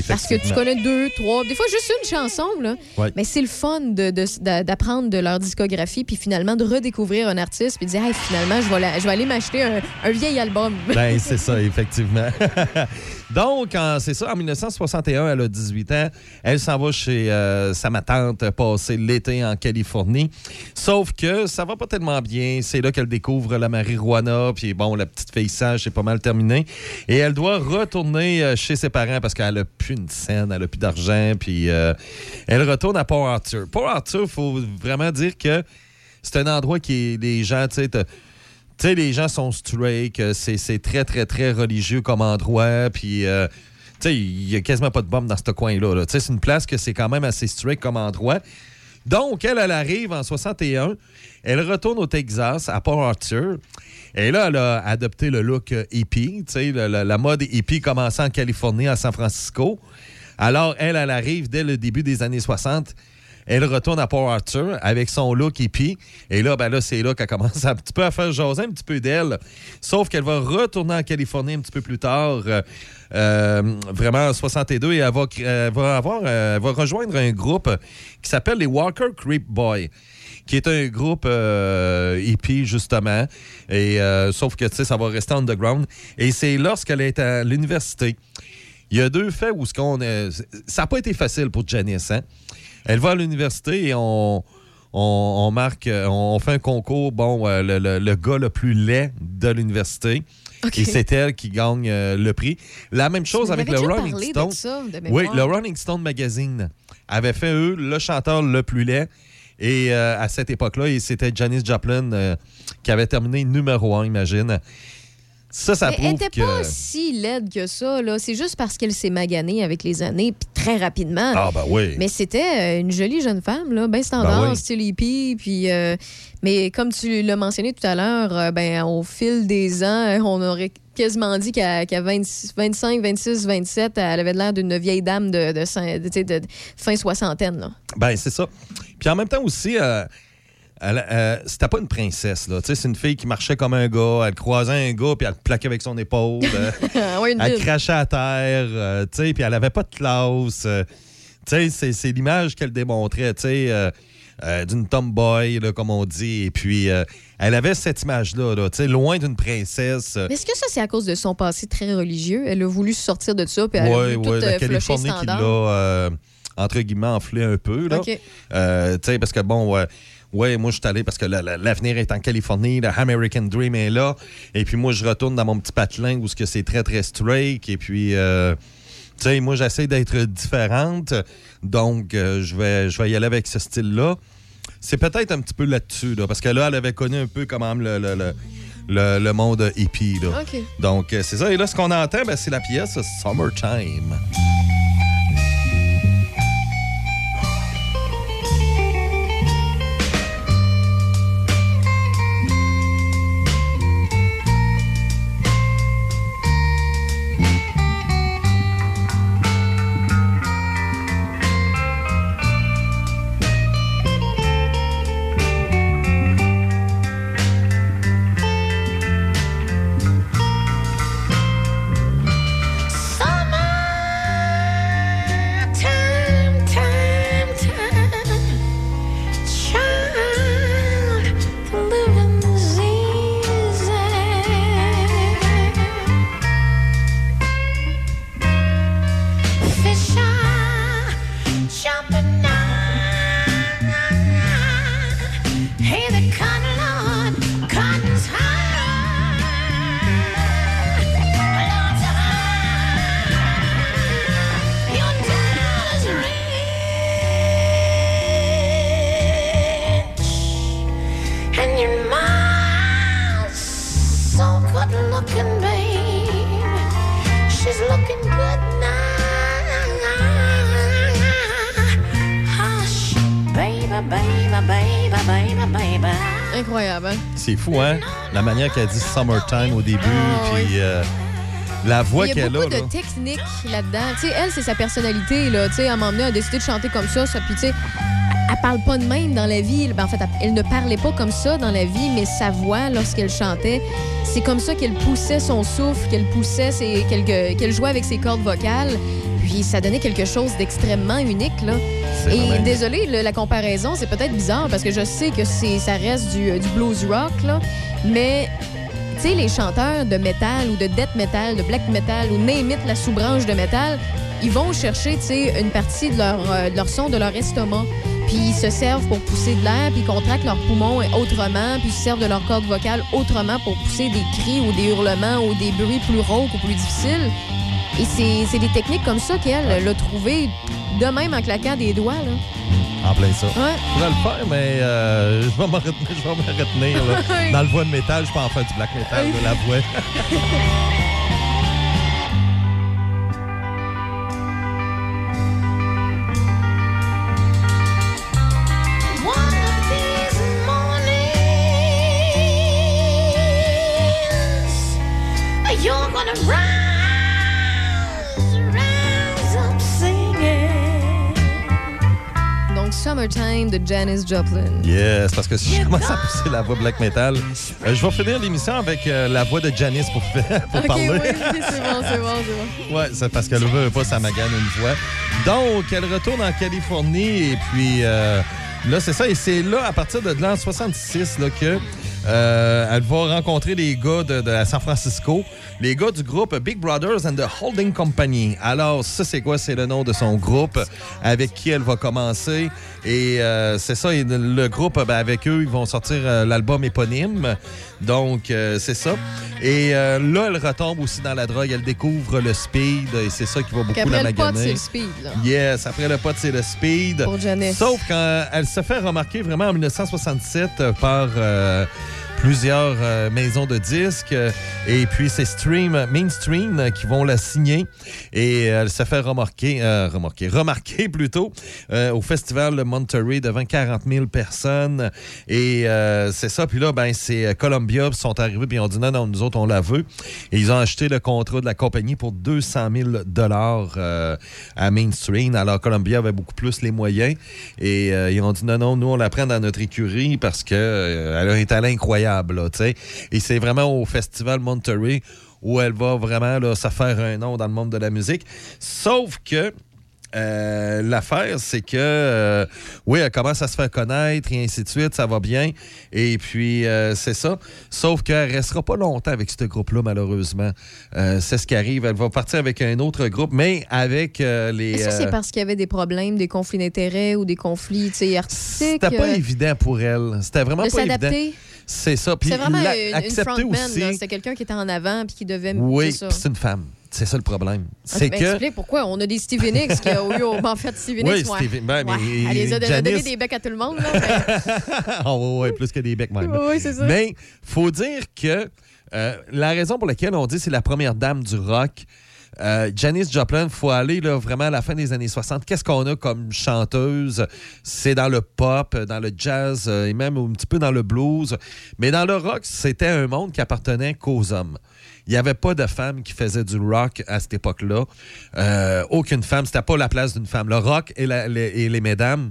Parce que tu connais deux, trois, des fois juste une chanson là. Ouais. Mais c'est le fun de- de- d'apprendre de, leur discographie puis finalement de redécouvrir un artiste puis de dire hey, finalement je vais, la- je vais aller m'acheter un, un vieil album. Ben, c'est ça, effectivement. Donc, c'est ça, en 1961, elle a 18 ans. Elle s'en va chez euh, sa ma tante passer l'été en Californie. Sauf que ça va pas tellement bien. C'est là qu'elle découvre la marijuana. Puis bon, la petite fille sage, c'est pas mal terminé. Et elle doit retourner euh, chez ses parents parce qu'elle a plus une scène, elle a plus d'argent. Puis euh, elle retourne à Port Arthur. Port Arthur, faut vraiment dire que c'est un endroit qui est les gens, tu sais, les gens sont straight, c'est très, très, très religieux comme endroit. Puis, euh, il y a quasiment pas de bombes dans ce coin-là. c'est une place que c'est quand même assez straight comme endroit. Donc, elle, elle arrive en 61. Elle retourne au Texas, à Port Arthur. Et là, elle a adopté le look euh, hippie. La mode hippie commençait en Californie, à San Francisco. Alors, elle, elle arrive dès le début des années 60. Elle retourne à Port Arthur avec son look hippie. Et là, ben là, c'est là qu'elle commence un petit peu à faire jaser un petit peu d'elle. Sauf qu'elle va retourner en Californie un petit peu plus tard, euh, euh, vraiment en 62, et elle va, avoir, va rejoindre un groupe qui s'appelle les Walker Creep Boys qui est un groupe euh, hippie, justement. Et, sauf que, tu sais, ça va rester underground. Et c'est lorsqu'elle est à l'université. Il y a deux faits où ce qu'on ça n'a pas été facile pour Janice. Hein? Elle va à l'université et on, on, on marque, euh, on fait un concours, bon, euh, le, le- le gars le plus laid de l'université. Et c'est elle qui gagne euh, le prix. La même chose avec le Rolling Stone. ça, de oui, le Rolling Stone Magazine avait fait, eux, le chanteur le plus laid. Et euh, à cette époque-là, c'était Janis Joplin euh, qui avait terminé numéro un, imagine. Ça, ça Mais elle prouve était que... pas si laide que ça. là. C'est juste parce qu'elle s'est maganée avec les années, puis très rapidement. Ah, ben oui. Mais c'était euh, une jolie jeune femme, là, bien standard, Ben oui. style hippie. Puis, euh, mais comme tu l'as mentionné tout à l'heure, euh, ben, au fil des ans, on aurait quasiment dit qu'à qu'à 26 25, 26, 27, elle avait l'air d'une vieille dame de, fin soixantaine. Là. Ben, c'est ça. Puis en même temps aussi, euh, euh, c'était pas une princesse, là. Tu sais, c'est une fille qui marchait comme un gars, elle croisait un gars, puis elle le plaquait avec son épaule. euh, Ouais, elle crachait à terre, euh, tu sais, puis elle avait pas de classe. euh, tu sais, c'est, l'image qu'elle démontrait, tu sais, euh, d'une tomboy, là, comme on dit. Et puis, elle avait cette image-là, là, tu sais, loin d'une princesse. Mais est-ce que ça, c'est à cause de son passé très religieux? Elle a voulu sortir de ça, puis elle a Oui, voulu tout oui, la Californie qui l'a, entre guillemets, enflé un peu. Là. OK. Tu sais, parce que bon, ouais, moi, je suis allé parce que la- la- l'avenir est en Californie, le American Dream est là. Et puis, moi, je retourne dans mon petit patelin où ce que c'est très, très straight. Et puis, euh, tu sais, moi, j'essaie d'être différente. Donc, euh, je vais, je vais y aller avec ce style-là. C'est peut-être un petit peu là-dessus, là, parce que là, elle avait connu un peu comment le, le, le, le- le monde hippie. Là. Donc, euh, c'est ça. Et là, ce qu'on entend, ben, c'est la pièce Summertime. C'est fou, hein? La manière qu'elle dit Summertime au début, Ah, puis euh, la voix Il y a qu'elle beaucoup a. de là. techniques là-dedans. Tu sais, elle, c'est sa personnalité. Là. Tu sais, à un moment donné, elle a décidé de chanter comme ça. ça puis, tu sais, elle parle pas de même dans la vie. Ben, en fait, elle, ne parlait pas comme ça dans la vie, mais sa voix, lorsqu'elle chantait, c'est comme ça qu'elle poussait son souffle, qu'elle poussait, qu'elle qu'elle jouait avec ses cordes vocales. Puis ça donnait quelque chose d'extrêmement unique. Là. Et désolé, le- la comparaison, c'est peut-être bizarre parce que je sais que c'est ça reste du, du blues rock, là, mais tu sais, les chanteurs de métal ou de death metal, de black metal ou name it, la sous-branche de métal, ils vont chercher, tu sais, une partie de leur, euh, de leur son, de leur estomac. Puis ils se servent pour pousser de l'air, puis ils contractent leurs poumons autrement, puis ils se servent de leur corde vocale autrement pour pousser des cris ou des hurlements ou des bruits plus rauques ou plus difficiles. Et c'est c'est des techniques comme ça qu'elle l'a trouvé de même en claquant des doigts. Là. En plein ça. Ouais. Je pourrais le faire, mais euh, je vais m'en retenir. Je vais me retenir là. Dans le voix de métal, je peux en faire du black metal, de la voix. Summertime de Janis Joplin. Yes, parce que si je commence à pousser la voix black metal, euh, je vais finir l'émission avec euh, la voix de Janice pour, pour parler. oui, c'est bon, c'est bon, c'est bon. Ouais, c'est parce qu'elle veut pas, ça magane une fois. Donc, elle retourne en Californie et puis euh, là, c'est ça. Et c'est là, à partir de l'an 66, là, que euh, elle va rencontrer les gars de, de San Francisco, les gars du groupe Big Brothers and the Holding Company. Alors, ça, c'est quoi? C'est le nom de son groupe avec qui elle va commencer. Et euh, c'est ça, et le groupe, ben, avec eux, ils vont sortir euh, l'album éponyme. Donc, c'est ça. Et là, elle retombe aussi dans la drogue. Elle découvre le speed et c'est ça qui va beaucoup la le pot, c'est maganer. le speed. Là. Yes, après le pot, c'est le speed. Pour Janice. Sauf quand elle se fait remarquer vraiment en 1967 euh, par plusieurs euh, maisons de disques. euh, Et puis, c'est Stream, Mainstream euh, qui vont la signer. Et elle se fait remarquer, euh, remarquer, plutôt, au festival de Monterey devant 40 000 personnes. Et c'est ça. Puis là, ben, c'est Columbia sont arrivés puis ils ont dit non, non, nous autres, on la veut. Et ils ont acheté le contrat de la compagnie pour 200 000 dollars à Mainstream. Alors, Columbia avait beaucoup plus les moyens. Et ils ont dit non, non, nous, on la prend dans notre écurie parce que euh, elle a un talent incroyable, là. Et c'est vraiment au festival Monterey où elle va vraiment là, se faire un nom dans le monde de la musique. Sauf que euh, l'affaire, c'est que euh, oui, elle commence à se faire connaître et ainsi de suite, ça va bien. Et puis, euh, c'est ça. Sauf qu'elle restera pas longtemps avec ce groupe-là, malheureusement. C'est ce qui arrive. Elle va partir avec un autre groupe, mais avec les. Est-ce que c'est parce qu'il y avait des problèmes, des conflits d'intérêts ou des conflits artistiques? C'était pas évident pour elle. C'était vraiment de pas évident. C'est ça. Puis C'est vraiment la- une, une accepter frontman. aussi. C'était quelqu'un qui était en avant puis qui devait... Oui, c'est une femme. C'est ça le problème. Ah, C'est ben, que. explique pourquoi. On a des Stevie Nicks qui ont eu... En fait, Stevie Oui, Nicks, ouais. Stevie- ben, mais. Elle les a Janice- donné des becs à tout le monde. Là, mais- oh, ouais, plus que des becs même. Oui, c'est ça. Mais faut dire que euh, la raison pour laquelle on dit que c'est la première dame du rock, euh, Janis Joplin, faut aller là, vraiment à la fin des années 60. Qu'est-ce qu'on a comme chanteuse? C'est dans le pop, dans le jazz euh, et même un petit peu dans le blues. Mais dans le rock, c'était un monde qui appartenait qu'aux hommes. Il n'y avait pas de femmes qui faisaient du rock à cette époque-là. Euh, aucune femme, c'était pas la place d'une femme. Le rock et, et les mesdames,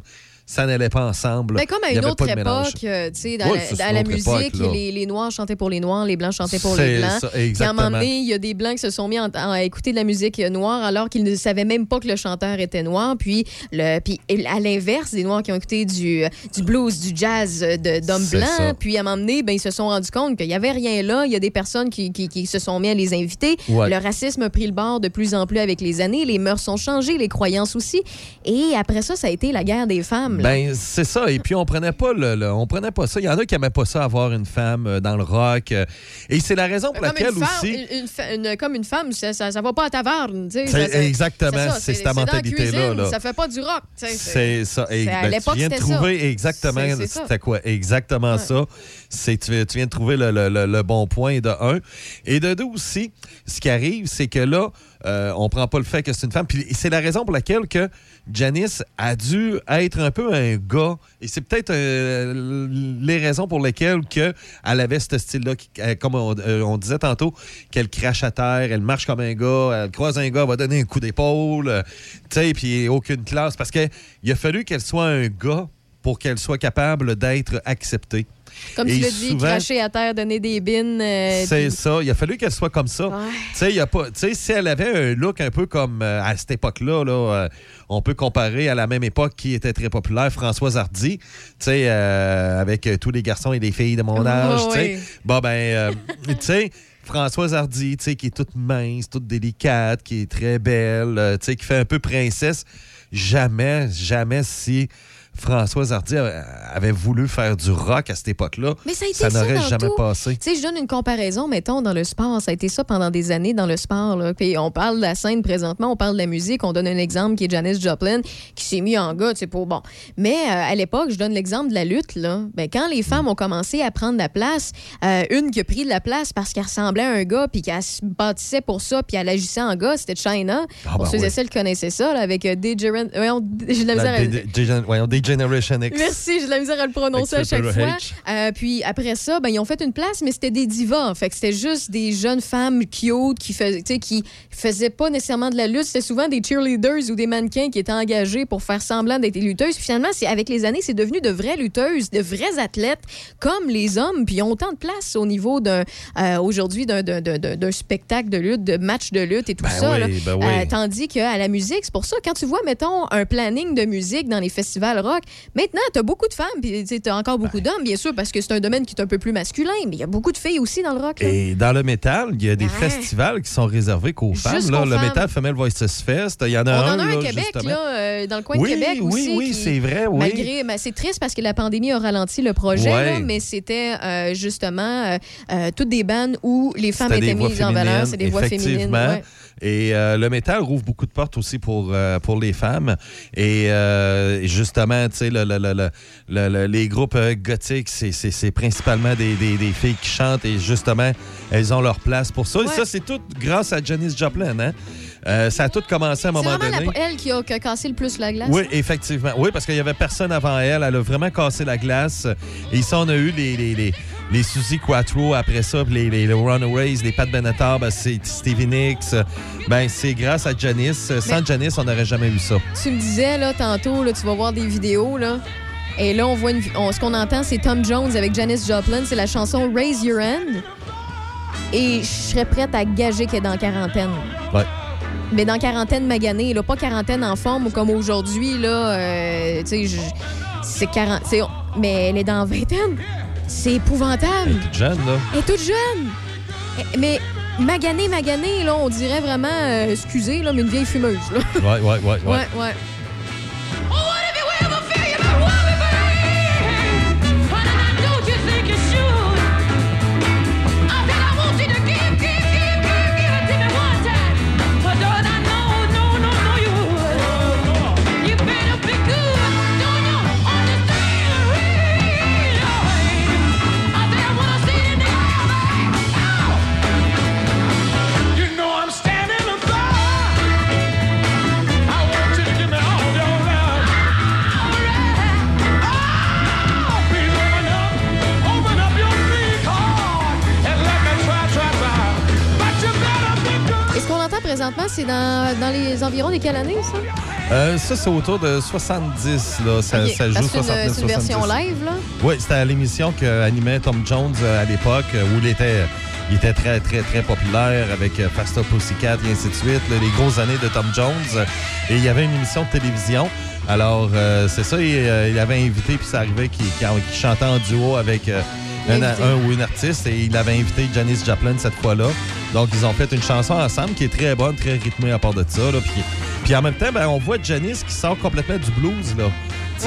ça n'allait pas ensemble. Ben, comme à une autre époque, euh, tu sais, dans, Ouais, la, dans musique, époque, les, les Noirs chantaient pour les Noirs, les Blancs chantaient pour les Blancs. ça, Puis à un exactement. moment donné, il y a des Blancs qui se sont mis en- en- à écouter de la musique noire alors qu'ils ne savaient même pas que le chanteur était noir. Puis, le, puis à l'inverse, des Noirs qui ont écouté du, du blues, du jazz euh, d'hommes blancs. ça. Puis à un moment donné, ben, ils se sont rendus compte qu'il n'y avait rien là. Il y a des personnes qui, qui- qui se sont mis à les inviter. Ouais. Le racisme a pris le bord de plus en plus avec les années. Les mœurs sont changées, les croyances aussi. Et après ça, ça a été la guerre des femmes. Ben, c'est ça. Et puis, on prenait pas le, le- on prenait pas ça. Il y en a qui aimaient pas ça, avoir une femme euh, dans le rock. euh, Et c'est la raison pour Comme laquelle une, femme, aussi. une- une comme une femme, ça, ça, ça va pas à taverne. exactement, c'est cette mentalité-là, là. Ça fait pas du rock. C'est ça. Et, à ben, l'époque, tu viens de ça. trouver exactement c'était quoi? Exactement ça. C'est tu, tu viens de trouver le- le- le bon point de un et de deux aussi. Ce qui arrive, c'est que là, euh, on prend pas le fait que c'est une femme. Puis c'est la raison pour laquelle que Janice a dû être un peu un gars. Et c'est peut-être euh, les raisons pour lesquelles que elle avait ce style-là, euh, comme on, disait tantôt, qu'elle crache à terre, elle marche comme un gars, elle croise un gars, elle va donner un coup d'épaule, tu puis aucune classe. Parce qu'il a fallu qu'elle soit un gars pour qu'elle soit capable d'être acceptée. Comme tu l'as dit, cracher à terre, donner des bines. euh, C'est puis- ça. Il a fallu qu'elle soit comme ça. Tu sais. Tu si elle avait un look un peu comme euh, à cette époque-là, là, euh, on peut comparer à la même époque qui était très populaire, Françoise Hardy. Tu sais, avec tous les garçons et les filles de mon âge. Oh, oui. Bon ben, tu sais. Françoise Hardy, tu sais, qui est toute mince, toute délicate, qui est très belle, tu sais, qui fait un peu princesse. Jamais, jamais si Françoise Hardy avait- voulu faire du rock à cette époque-là, Mais ça n'aurait jamais tout. passé. Tu sais, je donne une comparaison, mettons, dans le sport. Ça a été ça pendant des années dans le sport. Là. Puis on parle de la scène présentement, on parle de la musique. On donne un exemple qui est Janis Joplin, qui s'est mis en gars, tu sais, pour bon. Mais euh, à l'époque, je donne l'exemple de la lutte. Là. Ben, quand les femmes ont commencé à prendre la place, euh, une qui a pris de la place parce qu'elle ressemblait à un gars, puis qu'elle se bâtissait pour ça, puis elle agissait en gars, c'était China. Ah, ben ceux et oui. celles connaissaient ça, là, avec euh, Degeneration- voyons, J'ai de la misère à- La Dé- X. Merci, j'ai de la misère à le prononcer à chaque fois. Euh, puis après ça, ben, ils ont fait une place, mais c'était des divas. Fait que c'était juste des jeunes femmes cute qui, fais- tu sais, qui faisaient pas nécessairement de la lutte. C'était souvent des cheerleaders ou des mannequins qui étaient engagés pour faire semblant d'être des lutteuses. Puis finalement, avec les années, c'est devenu de vraies lutteuses, de vrais athlètes comme les hommes. Puis ils ont autant de place au niveau d'un, euh, aujourd'hui d'un, d'un- spectacle de lutte, de match de lutte et tout Ben ça. oui, là. ben oui. Euh, tandis qu'à la musique, c'est pour ça, quand tu vois, mettons, un planning de musique dans les festivals rock, maintenant, tu as beaucoup de femmes, puis tu as encore Ben. beaucoup d'hommes, bien sûr, parce que c'est un domaine qui est un peu plus masculin, mais il y a beaucoup de filles aussi dans le rock. là. Et dans le métal, il y a des Ouais. festivals qui sont réservés qu'aux femmes. là. le. Metal Female Voices Fest, il y en a On un. en a un à Québec, justement. là, euh, dans le coin Oui, de Québec oui, aussi. oui, qui- c'est vrai, oui. Malgré, ben, c'est triste parce que la pandémie a ralenti le projet, Ouais. là, mais c'était euh, justement euh, toutes des bandes où les femmes étaient mises en valeur. C'est des voix féminines. effectivement. ouais. Et le métal rouvre beaucoup de portes aussi pour, pour les femmes. Et justement, le- le- le- les groupes euh, gothiques, c'est- c'est c'est principalement des, des- des filles qui chantent et justement, elles ont leur place pour ça. Et ça, c'est tout grâce à Janis Joplin. Hein? Euh, ça a tout commencé à un C'est moment donné. la- elle qui a, qui a cassé le plus la glace. Oui, effectivement. Oui, parce qu'il n'y avait personne avant elle. Elle a vraiment cassé la glace. Et ici, on a eu les, les, les, les Suzy Quattro après ça, les, les, les Runaways, les Pat Benatar, ben, c'est Stevie Nicks. Ben, c'est grâce à Janice. Sans Janice, on n'aurait jamais eu ça. Tu me disais, là, tantôt, là, tu vas voir des vidéos, là. Et là, on voit une, on- ce qu'on entend, c'est Tom Jones avec Janis Joplin. C'est la chanson Raise Your Hand. Et je serais prête à gager qu'elle est dans quarantaine. Ouais. Mais dans quarantaine maganée, là, pas quarantaine en forme comme aujourd'hui, là. euh, tu sais, c'est 40. c'est- Mais elle est dans vingtaine. C'est épouvantable. Toute jeune, là. Elle est toute jeune. Eh, Mais maganée, maganée, là, on dirait vraiment, euh, excusez, là, mais une vieille fumeuse, là. Ouais, ouais, ouais, ouais. Ouais, ouais. Présentement, c'est dans, dans les environs des quelles années, ça? Euh, ça, c'est autour de 70, là. Ça, Ok, ça joue que c'est une- 69, c'est une version 70. live, là? Oui, c'était à l'émission qu'animait Tom Jones euh, à l'époque, euh, où il était, il était très, très, très populaire avec euh, Faster Pussycat et ainsi de suite, les grosses années de Tom Jones. Et il y avait une émission de télévision. Alors, euh, c'est ça, il, euh, il avait invité, puis ça arrivait qu'il chantait en duo avec euh, un, ou une artiste, et il avait invité Janis Joplin cette fois-là. Donc, ils ont fait une chanson ensemble qui est très bonne, très rythmée à part de ça. Là, puis, puis en même temps, ben, on voit Janis qui sort complètement du blues, là.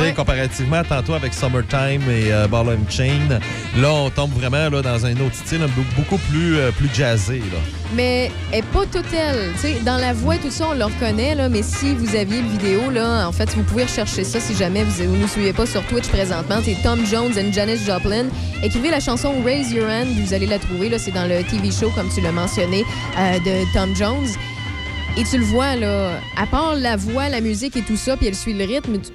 Ouais. comparativement à tantôt avec Summertime et euh, Ball and Chain, là, on tombe vraiment là, dans un autre style, beaucoup plus, euh, plus jazzé. Là. Mais elle est pas toute elle. Dans la voix et tout ça, on le reconnaît, là, mais si vous aviez le vidéo, là, en fait, vous pouvez rechercher ça si jamais vous ne nous suivez pas sur Twitch présentement. C'est Tom Jones and Janis Joplin. Écrivez la chanson Raise Your Hand, vous allez la trouver. C'est dans le TV show, comme tu l'as mentionné, euh, de Tom Jones. Et tu le vois, là, à part la voix, la musique et tout ça, puis elle suit le rythme, tu-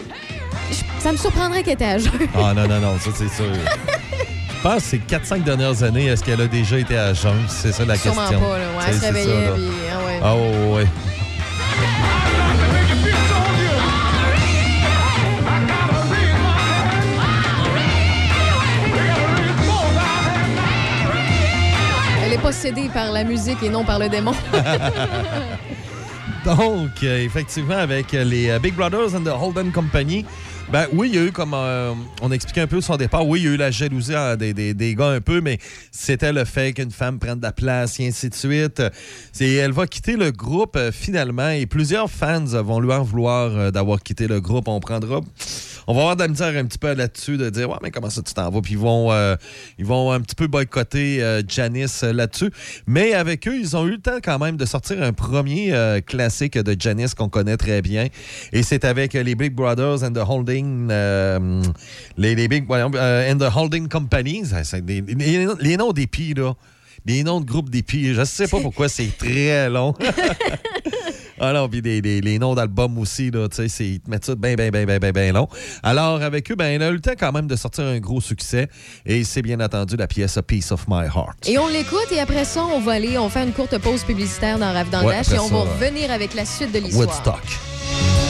ça me surprendrait qu'elle était à jeun. Ah non, non, non, ça c'est sûr. Je pense que ces 4-5 dernières années, est-ce qu'elle a déjà été à jeun? C'est ça la Sûrement question. pas, là. Ouais, elle se ça, réveillait, puis, ah ouais. Ah ouais, ouais. possédé par la musique et non par le démon. Donc, euh, effectivement, avec les euh, Big Brothers and the Holden Company, ben oui, il y a eu, comme euh, on expliquait un peu son départ, oui, il y a eu la jalousie des, des- des gars un peu, mais c'était le fait qu'une femme prenne de la place et ainsi de suite. Elle va quitter le groupe euh, finalement et plusieurs fans vont lui en vouloir euh, d'avoir quitté le groupe. On prendra... On va avoir de la misère un petit peu là-dessus, de dire, ouais, mais comment ça tu t'en vas? Puis ils vont, ils vont un petit peu boycotter Janice là-dessus. Mais avec eux, ils ont eu le temps quand même de sortir un premier classique de Janice qu'on connaît très bien. Et c'est avec les Big Brothers and the Holding, euh, les, les Big euh, and the Holding Company. Ça, c'est des- les, les noms d'épis, là. Les noms de groupes d'épis, je sais pas pourquoi c'est très long. Ah non, puis des- des- les noms d'albums aussi, là, tu sais, c'est- ils te mettent ça bien, bien, bien, bien, bien, bien long. Alors, avec eux, ben, il a eu le temps quand même de sortir un gros succès. Et c'est bien entendu la pièce A Piece of My Heart. Et on l'écoute et après ça, on va aller, on fait une courte pause publicitaire dans Rave dans Ouais, et on ça, va euh, revenir avec la suite de l'histoire. Woodstock.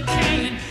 complicated.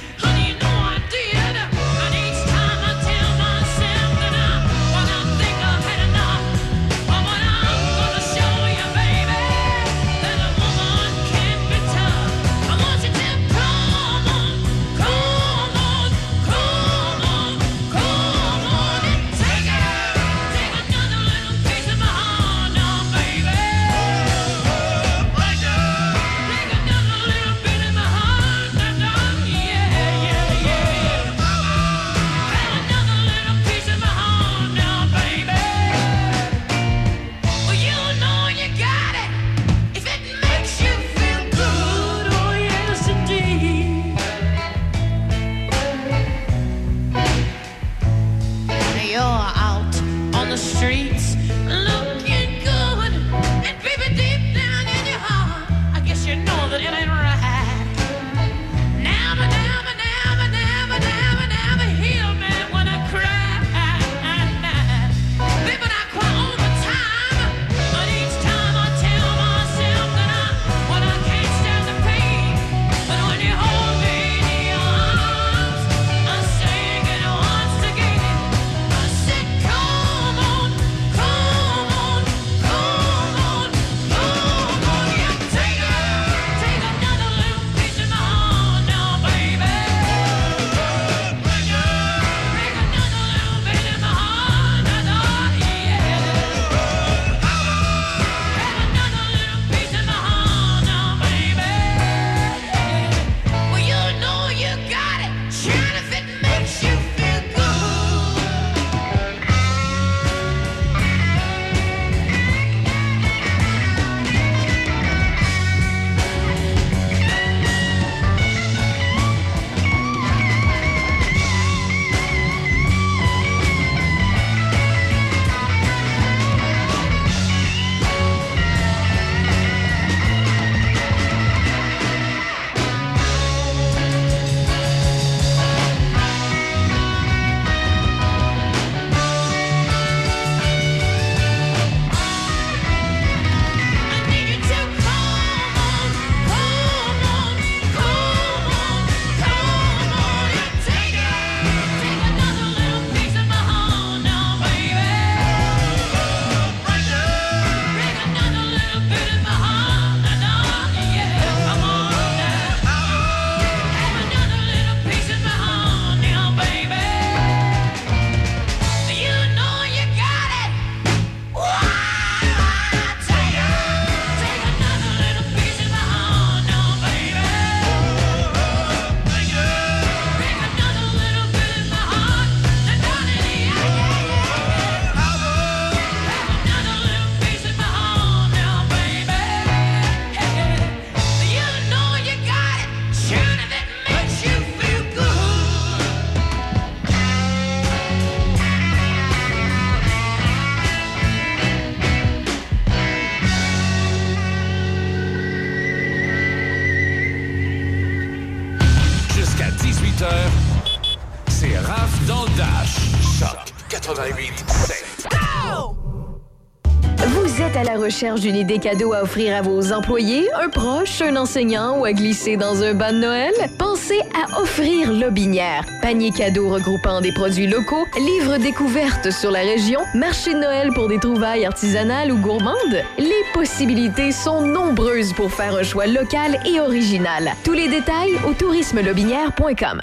Recherche d'une idée cadeau à offrir à vos employés, un proche, un enseignant ou à glisser dans un bas de Noël? Pensez à offrir Lobinière. Panier cadeau regroupant des produits locaux, livres découvertes sur la région, marché de Noël pour des trouvailles artisanales ou gourmandes. Les possibilités sont nombreuses pour faire un choix local et original. Tous les détails au tourismelobinière.com.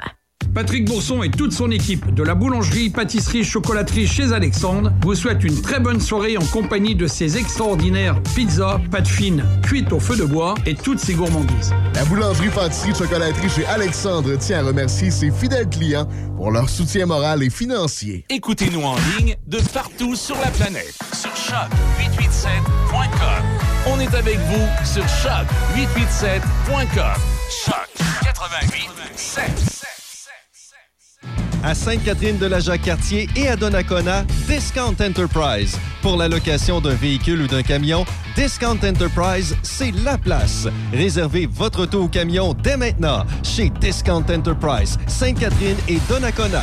Patrick Bourson et toute son équipe de la boulangerie, pâtisserie, chocolaterie chez Alexandre vous souhaitent une très bonne soirée en compagnie de ces extraordinaires pizzas, pâtes fines, cuites au feu de bois et toutes ces gourmandises. La boulangerie pâtisserie chocolaterie chez Alexandre tient à remercier ses fidèles clients pour leur soutien moral et financier. Écoutez-nous en ligne de partout sur la planète. Sur choc887.com. On est avec vous sur choc887.com. Choc 88.7. À Sainte-Catherine de la Jacques-Cartier et à Donnacona, Discount Enterprise. Pour la location d'un véhicule ou d'un camion, Discount Enterprise, c'est la place. Réservez votre auto ou camion dès maintenant chez Discount Enterprise, Sainte-Catherine et Donnacona.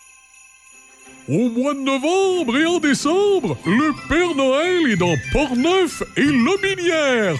Au mois de novembre et en décembre, le Père Noël est dans Portneuf et Lobinière.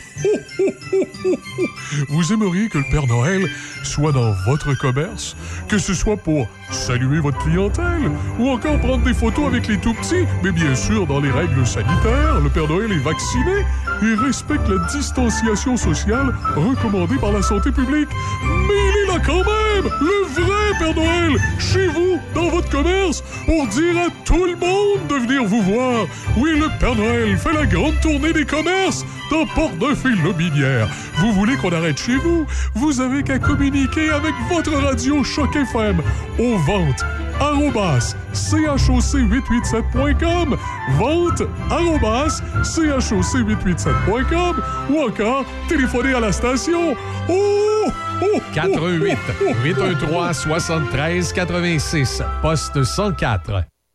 Vous aimeriez que le Père Noël soit dans votre commerce, que ce soit pour saluer votre clientèle ou encore prendre des photos avec les tout petits, mais bien sûr dans les règles sanitaires. Le Père Noël est vacciné et respecte la distanciation sociale recommandée par la santé publique. Mais il est là quand même, le vrai Père Noël, chez vous, dans votre commerce, dire à tout le monde de venir vous voir. Oui, le Père Noël fait la grande tournée des commerces dans Port-Neuf et Lobinière. Vous voulez qu'on arrête chez vous? Vous avez qu'à communiquer avec votre radio Choc FM aux ventes arrobas choc887.com vente. Arrobas choc887.com ou encore téléphoner à la station. Oh, oh, 88 813 73 86 poste 104.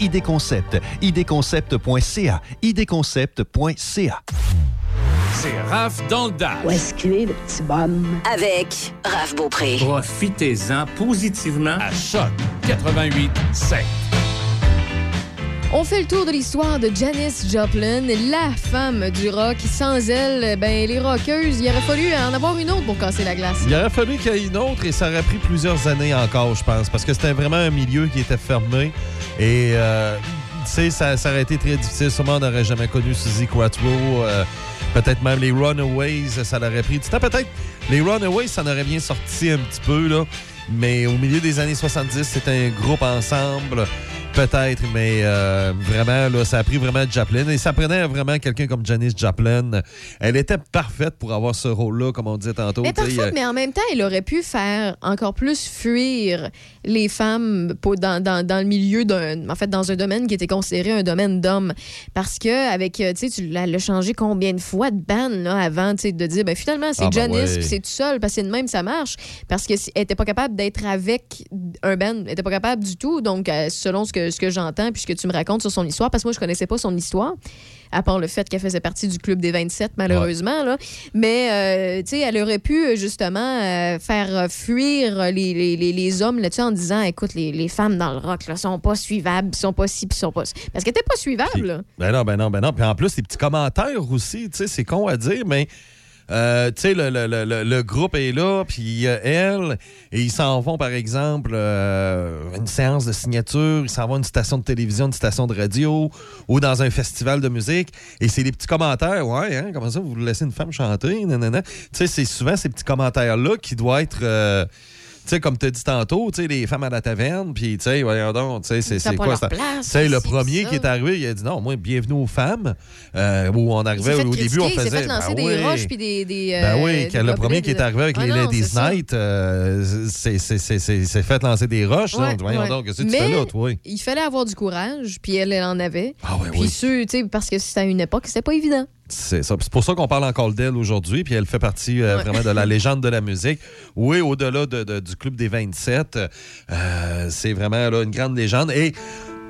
ID Concept. idconcept.ca. idconcept.ca. C'est Raph dans le Dash. Où est-ce qu'il est, le petit bonhomme? Avec Raph Beaupré. Profitez-en positivement à Choc 88 7. On fait le tour de l'histoire de Janis Joplin, la femme du rock. Sans elle, ben les rockeuses, il aurait fallu en avoir une autre pour casser la glace. Il aurait fallu qu'il y ait une autre et ça aurait pris plusieurs années encore, je pense, parce que c'était vraiment un milieu qui était fermé. Et, euh, tu sais, ça, ça aurait été très difficile. Sûrement, on n'aurait jamais connu Suzy Quattro. euh, peut-être même les Runaways, ça l'aurait pris du temps. Peut-être les Runaways, ça en aurait bien sorti un petit peu, là. Mais au milieu des années 70, c'était un groupe ensemble. Peut-être, mais euh, vraiment, là, ça a pris vraiment Joplin. Et ça prenait vraiment quelqu'un comme Janis Joplin. Elle était parfaite pour avoir ce rôle-là, comme on disait tantôt. Mais parfois, euh, mais en même temps, elle aurait pu faire encore plus fuir les femmes pour- dans, dans- dans le milieu d'un. En fait, dans un domaine qui était considéré un domaine d'hommes. Parce que, avec, euh, tu sais, tu l'as changé combien de fois de ban là, avant, de dire, ben finalement, c'est Ah, ben Janice, ouais. c'est tout seul, parce que de même, ça marche. Parce qu'elle n'était pas capable d'être avec un band. Elle n'était pas capable du tout. Donc, selon ce que, ce que j'entends, puis ce que tu me racontes sur son histoire, parce que moi, je connaissais pas son histoire à part le fait qu'elle faisait partie du club des 27, malheureusement. Là. Mais, euh, tu sais, elle aurait pu, euh, justement, euh, faire fuir les, les, les, les hommes là-dessus en disant, écoute, les, les femmes dans le rock, là, sont pas suivables, sont pas ci, puis sont pas... Parce qu'elle était pas suivable, là. Ben non, ben non, ben non. Puis en plus, les petits commentaires aussi, tu sais, c'est con à dire, mais Euh, tu sais, le, le- le- le- groupe est là, puis a elle, et ils s'en vont, par exemple, euh, une séance de signature, ils s'en vont à une station de télévision, une station de radio, ou dans un festival de musique, et c'est des petits commentaires, ouais, hein, comment ça, vous laissez une femme chanter, nanana. Tu sais, c'est souvent ces petits commentaires-là qui doivent être... tu sais, comme tu as dit tantôt, tu sais, les femmes à la taverne, puis, tu sais, voyons donc, tu sais, c'est quoi ça? Tu sais, le premier qui est arrivé, il a dit non, moi, bienvenue aux femmes, euh, où on arrivait au début, on faisait. il fait lancer ben des oui. roches puis des. des Ben euh, oui, des quand le premier qui est arrivé avec Ah les non, Ladies. Night, euh, c'est- fait lancer des roches. Ouais, donc, voyons ouais. donc, qu'est-ce que tu fais là, toi? Il fallait avoir du courage, puis elle, elle en avait. Ah puis oui. ceux, tu sais, parce que c'était à une époque, c'était pas évident. C'est ça. C'est pour ça qu'on parle encore d'elle aujourd'hui, puis elle fait partie euh, Ouais. vraiment de la légende de la musique. Oui, au-delà de- de- du Club des 27, euh, c'est vraiment là, une grande légende. Et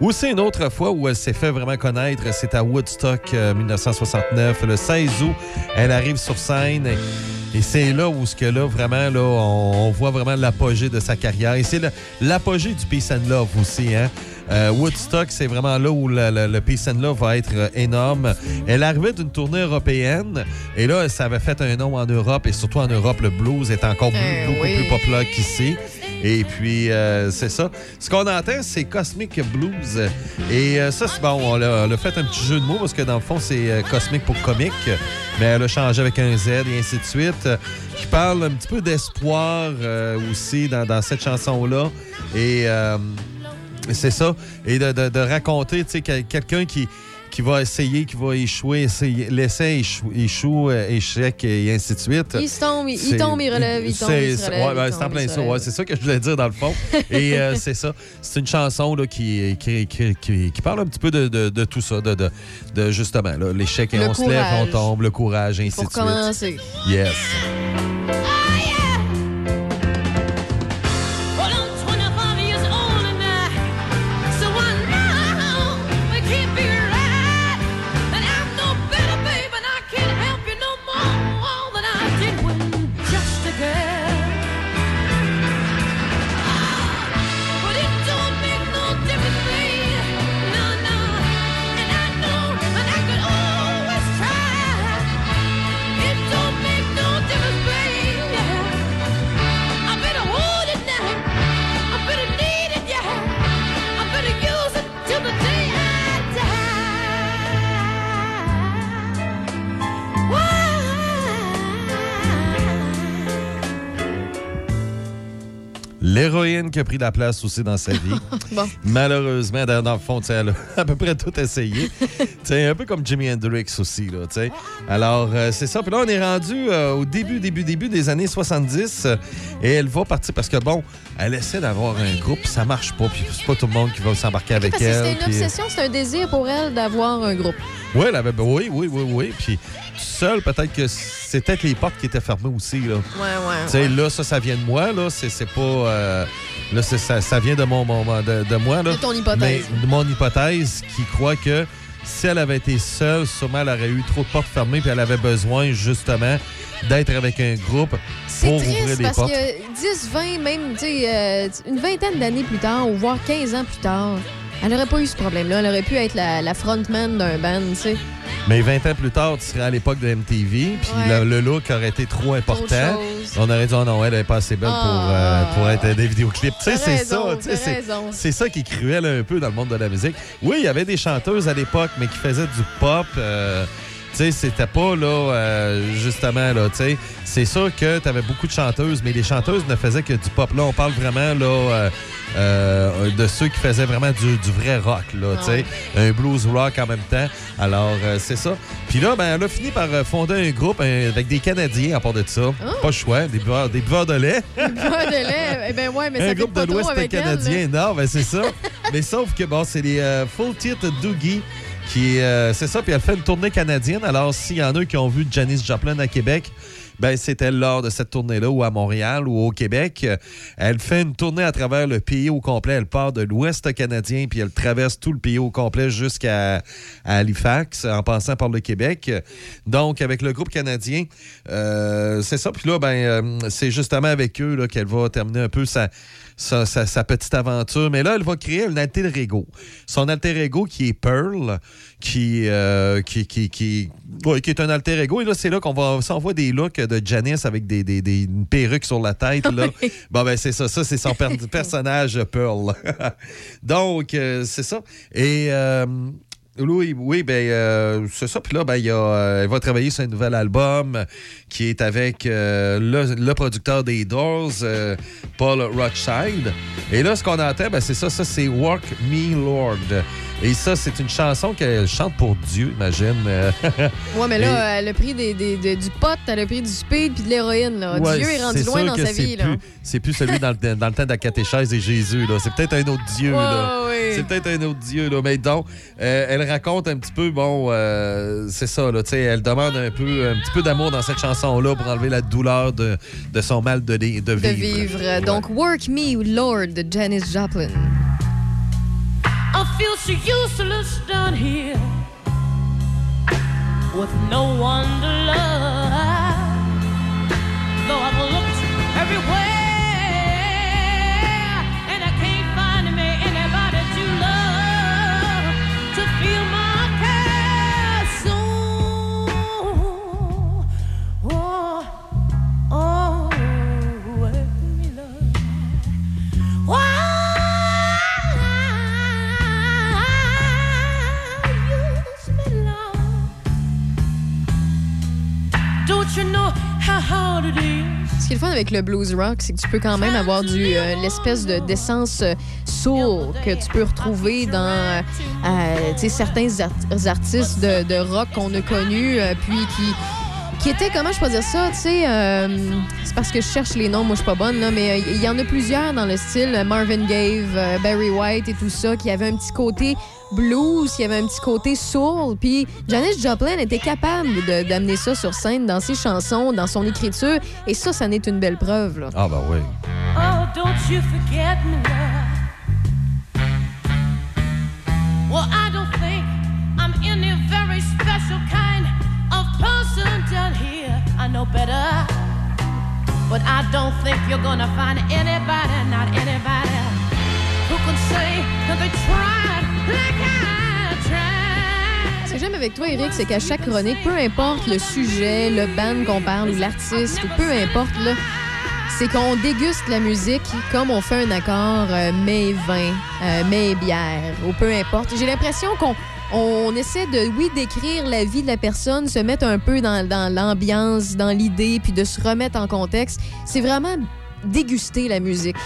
aussi une autre fois où elle s'est fait vraiment connaître, c'est à Woodstock euh, 1969, le 16 août. Elle arrive sur scène et, et c'est là où ce que là, vraiment, là, on, on voit vraiment l'apogée de sa carrière. Et c'est l'apogée du Peace and Love aussi, hein. Euh, Woodstock, c'est vraiment là où le, Peace and Love va être euh, énorme. Elle arrivait d'une tournée européenne et là, ça avait fait un nom en Europe et surtout en Europe, le blues est encore Eh beaucoup oui. plus populaire qu'ici. Et puis, euh, c'est ça. Ce qu'on entend, c'est Cosmic Blues. Et euh, ça, c'est bon, on a, on a fait un petit jeu de mots parce que dans le fond, c'est euh, Cosmic pour comique. Mais elle a changé avec un Z et ainsi de suite. euh, qui parle un petit peu d'espoir euh, aussi dans, dans cette chanson-là. Et euh, c'est ça. Et de, de- de raconter, tu sais, quel- quelqu'un qui, qui va essayer, qui va échouer, essayer, l'essai échoue, échoue, euh, échec et ainsi de suite. Il se tombe, il, tombe, il relève, il tombe, c'est- il se c'est- relève. ouais, ben, il c'est en plein ça. ouais, c'est ça que je voulais dire dans le fond. Et euh, c'est ça. C'est une chanson là, qui, qui, qui, qui- parle un petit peu de, de- de tout ça, de, de, de justement l'échec et Le on se lève, on tombe, le courage, et ainsi Pour de suite. commencer. Yes. L'héroïne qui a pris la place aussi dans sa vie. Bon. Malheureusement, dans, dans le fond, elle a à peu près tout essayé. Tu sais, un peu comme Jimi Hendrix aussi. Là. Alors, euh, c'est ça. Puis là, on est rendu euh, au début, début, début des années 70. euh, et elle va partir parce que, bon, elle essaie d'avoir un groupe, ça marche pas. Puis c'est pas tout le monde qui va s'embarquer avec Parce elle. c'était une puis- obsession, c'était un désir pour elle d'avoir un groupe. Oui, elle avait, oui, oui, oui, oui. Puis seule, peut-être que c'est peut-être les portes qui étaient fermées aussi. Là. Ouais, ouais. Tu sais, là, ça, ça vient de moi, là. C'est pas. euh, là, c'est- ça, ça vient de mon, mon- de, de moi, là. De ton hypothèse. Mais de mon hypothèse qui croit que si elle avait été seule, sûrement elle aurait eu trop de portes fermées, puis elle avait besoin, justement, d'être avec un groupe pour ouvrir les parce portes. que 10, 20, même, euh, une vingtaine d'années plus tard, ou voire 15 ans plus tard, elle n'aurait pas eu ce problème-là. Elle aurait pu être la, la frontman d'un band, tu sais. Mais 20 ans plus tard, tu serais à l'époque de MTV, puis Ouais. le, le look aurait été trop important. On aurait dit, oh non, elle n'est pas assez belle pour, euh, Ah. pour être des vidéoclips. Tu sais, c'est ça. tu sais, t'as c'est- ça qui est cruel un peu dans le monde de la musique. Oui, il y avait des chanteuses à l'époque, mais qui faisaient du pop. euh, sais, c'était pas, là, euh, justement, là, tu sais. C'est sûr que tu avais beaucoup de chanteuses, mais les chanteuses ne faisaient que du pop. Là, on parle vraiment, là, euh, euh, de ceux qui faisaient vraiment du, du vrai rock, là, tu sais. Un blues rock en même temps. Alors, c'est ça. Puis là, ben, elle a fini par fonder un groupe avec des Canadiens à part de ça. Pas le choix, des buveurs, des buveurs de lait. Pas de lait. Eh ben ouais, mais ça un groupe pas de l'Ouest elle, canadien. non, ben c'est ça. Mais sauf que, bon, c'est les Full Titre Doogie qui, euh, c'est ça, puis elle fait une tournée canadienne. Alors, s'il y en a qui ont vu Janis Joplin à Québec, ben c'était lors de cette tournée-là, ou à Montréal, ou au Québec. Elle fait une tournée à travers le pays au complet. Elle part de l'Ouest canadien, puis elle traverse tout le pays au complet jusqu'à Halifax, en passant par le Québec. Donc, avec le groupe canadien, euh, c'est ça. Puis là, ben, euh, c'est justement avec eux qu'elle va terminer un peu sa, sa, sa- sa petite aventure. Mais là, elle va créer un alter ego. Son alter ego qui est Pearl. qui, euh, qui, qui, qui, ouais, qui est un alter ego. Et là, c'est là qu'on va s'envoie des looks de Janice avec des, des, des une perruque sur la tête. Là. bon, ben, c'est ça. Ça, c'est son per- personnage Pearl. Donc, euh, c'est ça. Et. euh, oui, oui, ben euh, c'est ça. Puis là, ben, il euh, elle va travailler sur un nouvel album qui est avec euh, le, le producteur des Doors, Paul Rothschild. Et là, ce qu'on entend, ben, c'est ça, ça c'est Walk Me Lord. Et ça, c'est une chanson qu'elle chante pour Dieu, imagine. Ouais, mais Et- là, elle a pris des, des- de- du pot, elle a pris du speed puis de l'héroïne. Ouais, Dieu est rendu loin dans sa vie. C'est plus celui dans le, dans le temps de la catéchèse et Jésus. C'est peut-être un autre Dieu. Ouais. C'est peut-être un autre Dieu. Là. Mais donc, elle raconte un petit peu, bon, euh, c'est ça. Là, tu sais, elle demande un, peu, un petit peu d'amour dans cette chanson-là pour enlever la douleur de, de son mal de, de De vivre. vivre. Donc, Work Me, Lord de Janis Joplin. I feel so useless down here with no one to love. Though I've looked everywhere Ce qui est le fun avec le blues rock, c'est que tu peux quand même avoir du euh, l'espèce de d'essence euh, soul que tu peux retrouver dans euh, euh, certains art- artistes de, rock qu'on a connus, euh, puis qui qui étaient, comment je peux dire ça, tu sais, c'est parce que je cherche les noms, moi je suis pas bonne, là, mais il y en a plusieurs dans le style Marvin euh, Barry White et tout ça, qui avaient un petit côté blues, qui avait un petit côté soul, puis Janis Joplin était capable de- d'amener ça sur scène dans ses chansons, dans son écriture, et ça, ça n'est une belle preuve, là. Ah, ben oui. Oh, don't you forget me, love. Well, I don't think I'm any very special kind of person down here. I know better. But I don't think you're gonna find anybody, not anybody, who can say that they tried. Ce que j'aime avec toi, Eric, c'est qu'à chaque chronique, peu importe le sujet, le band qu'on parle ou l'artiste, ou peu importe, c'est qu'on déguste la musique comme on fait un accord euh, et vin, euh, et bière, ou peu importe. J'ai l'impression qu'on on essaie de, oui, d'écrire la vie de la personne, se mettre un peu dans l'ambiance, dans l'idée, puis de se remettre en contexte. C'est vraiment déguster la musique.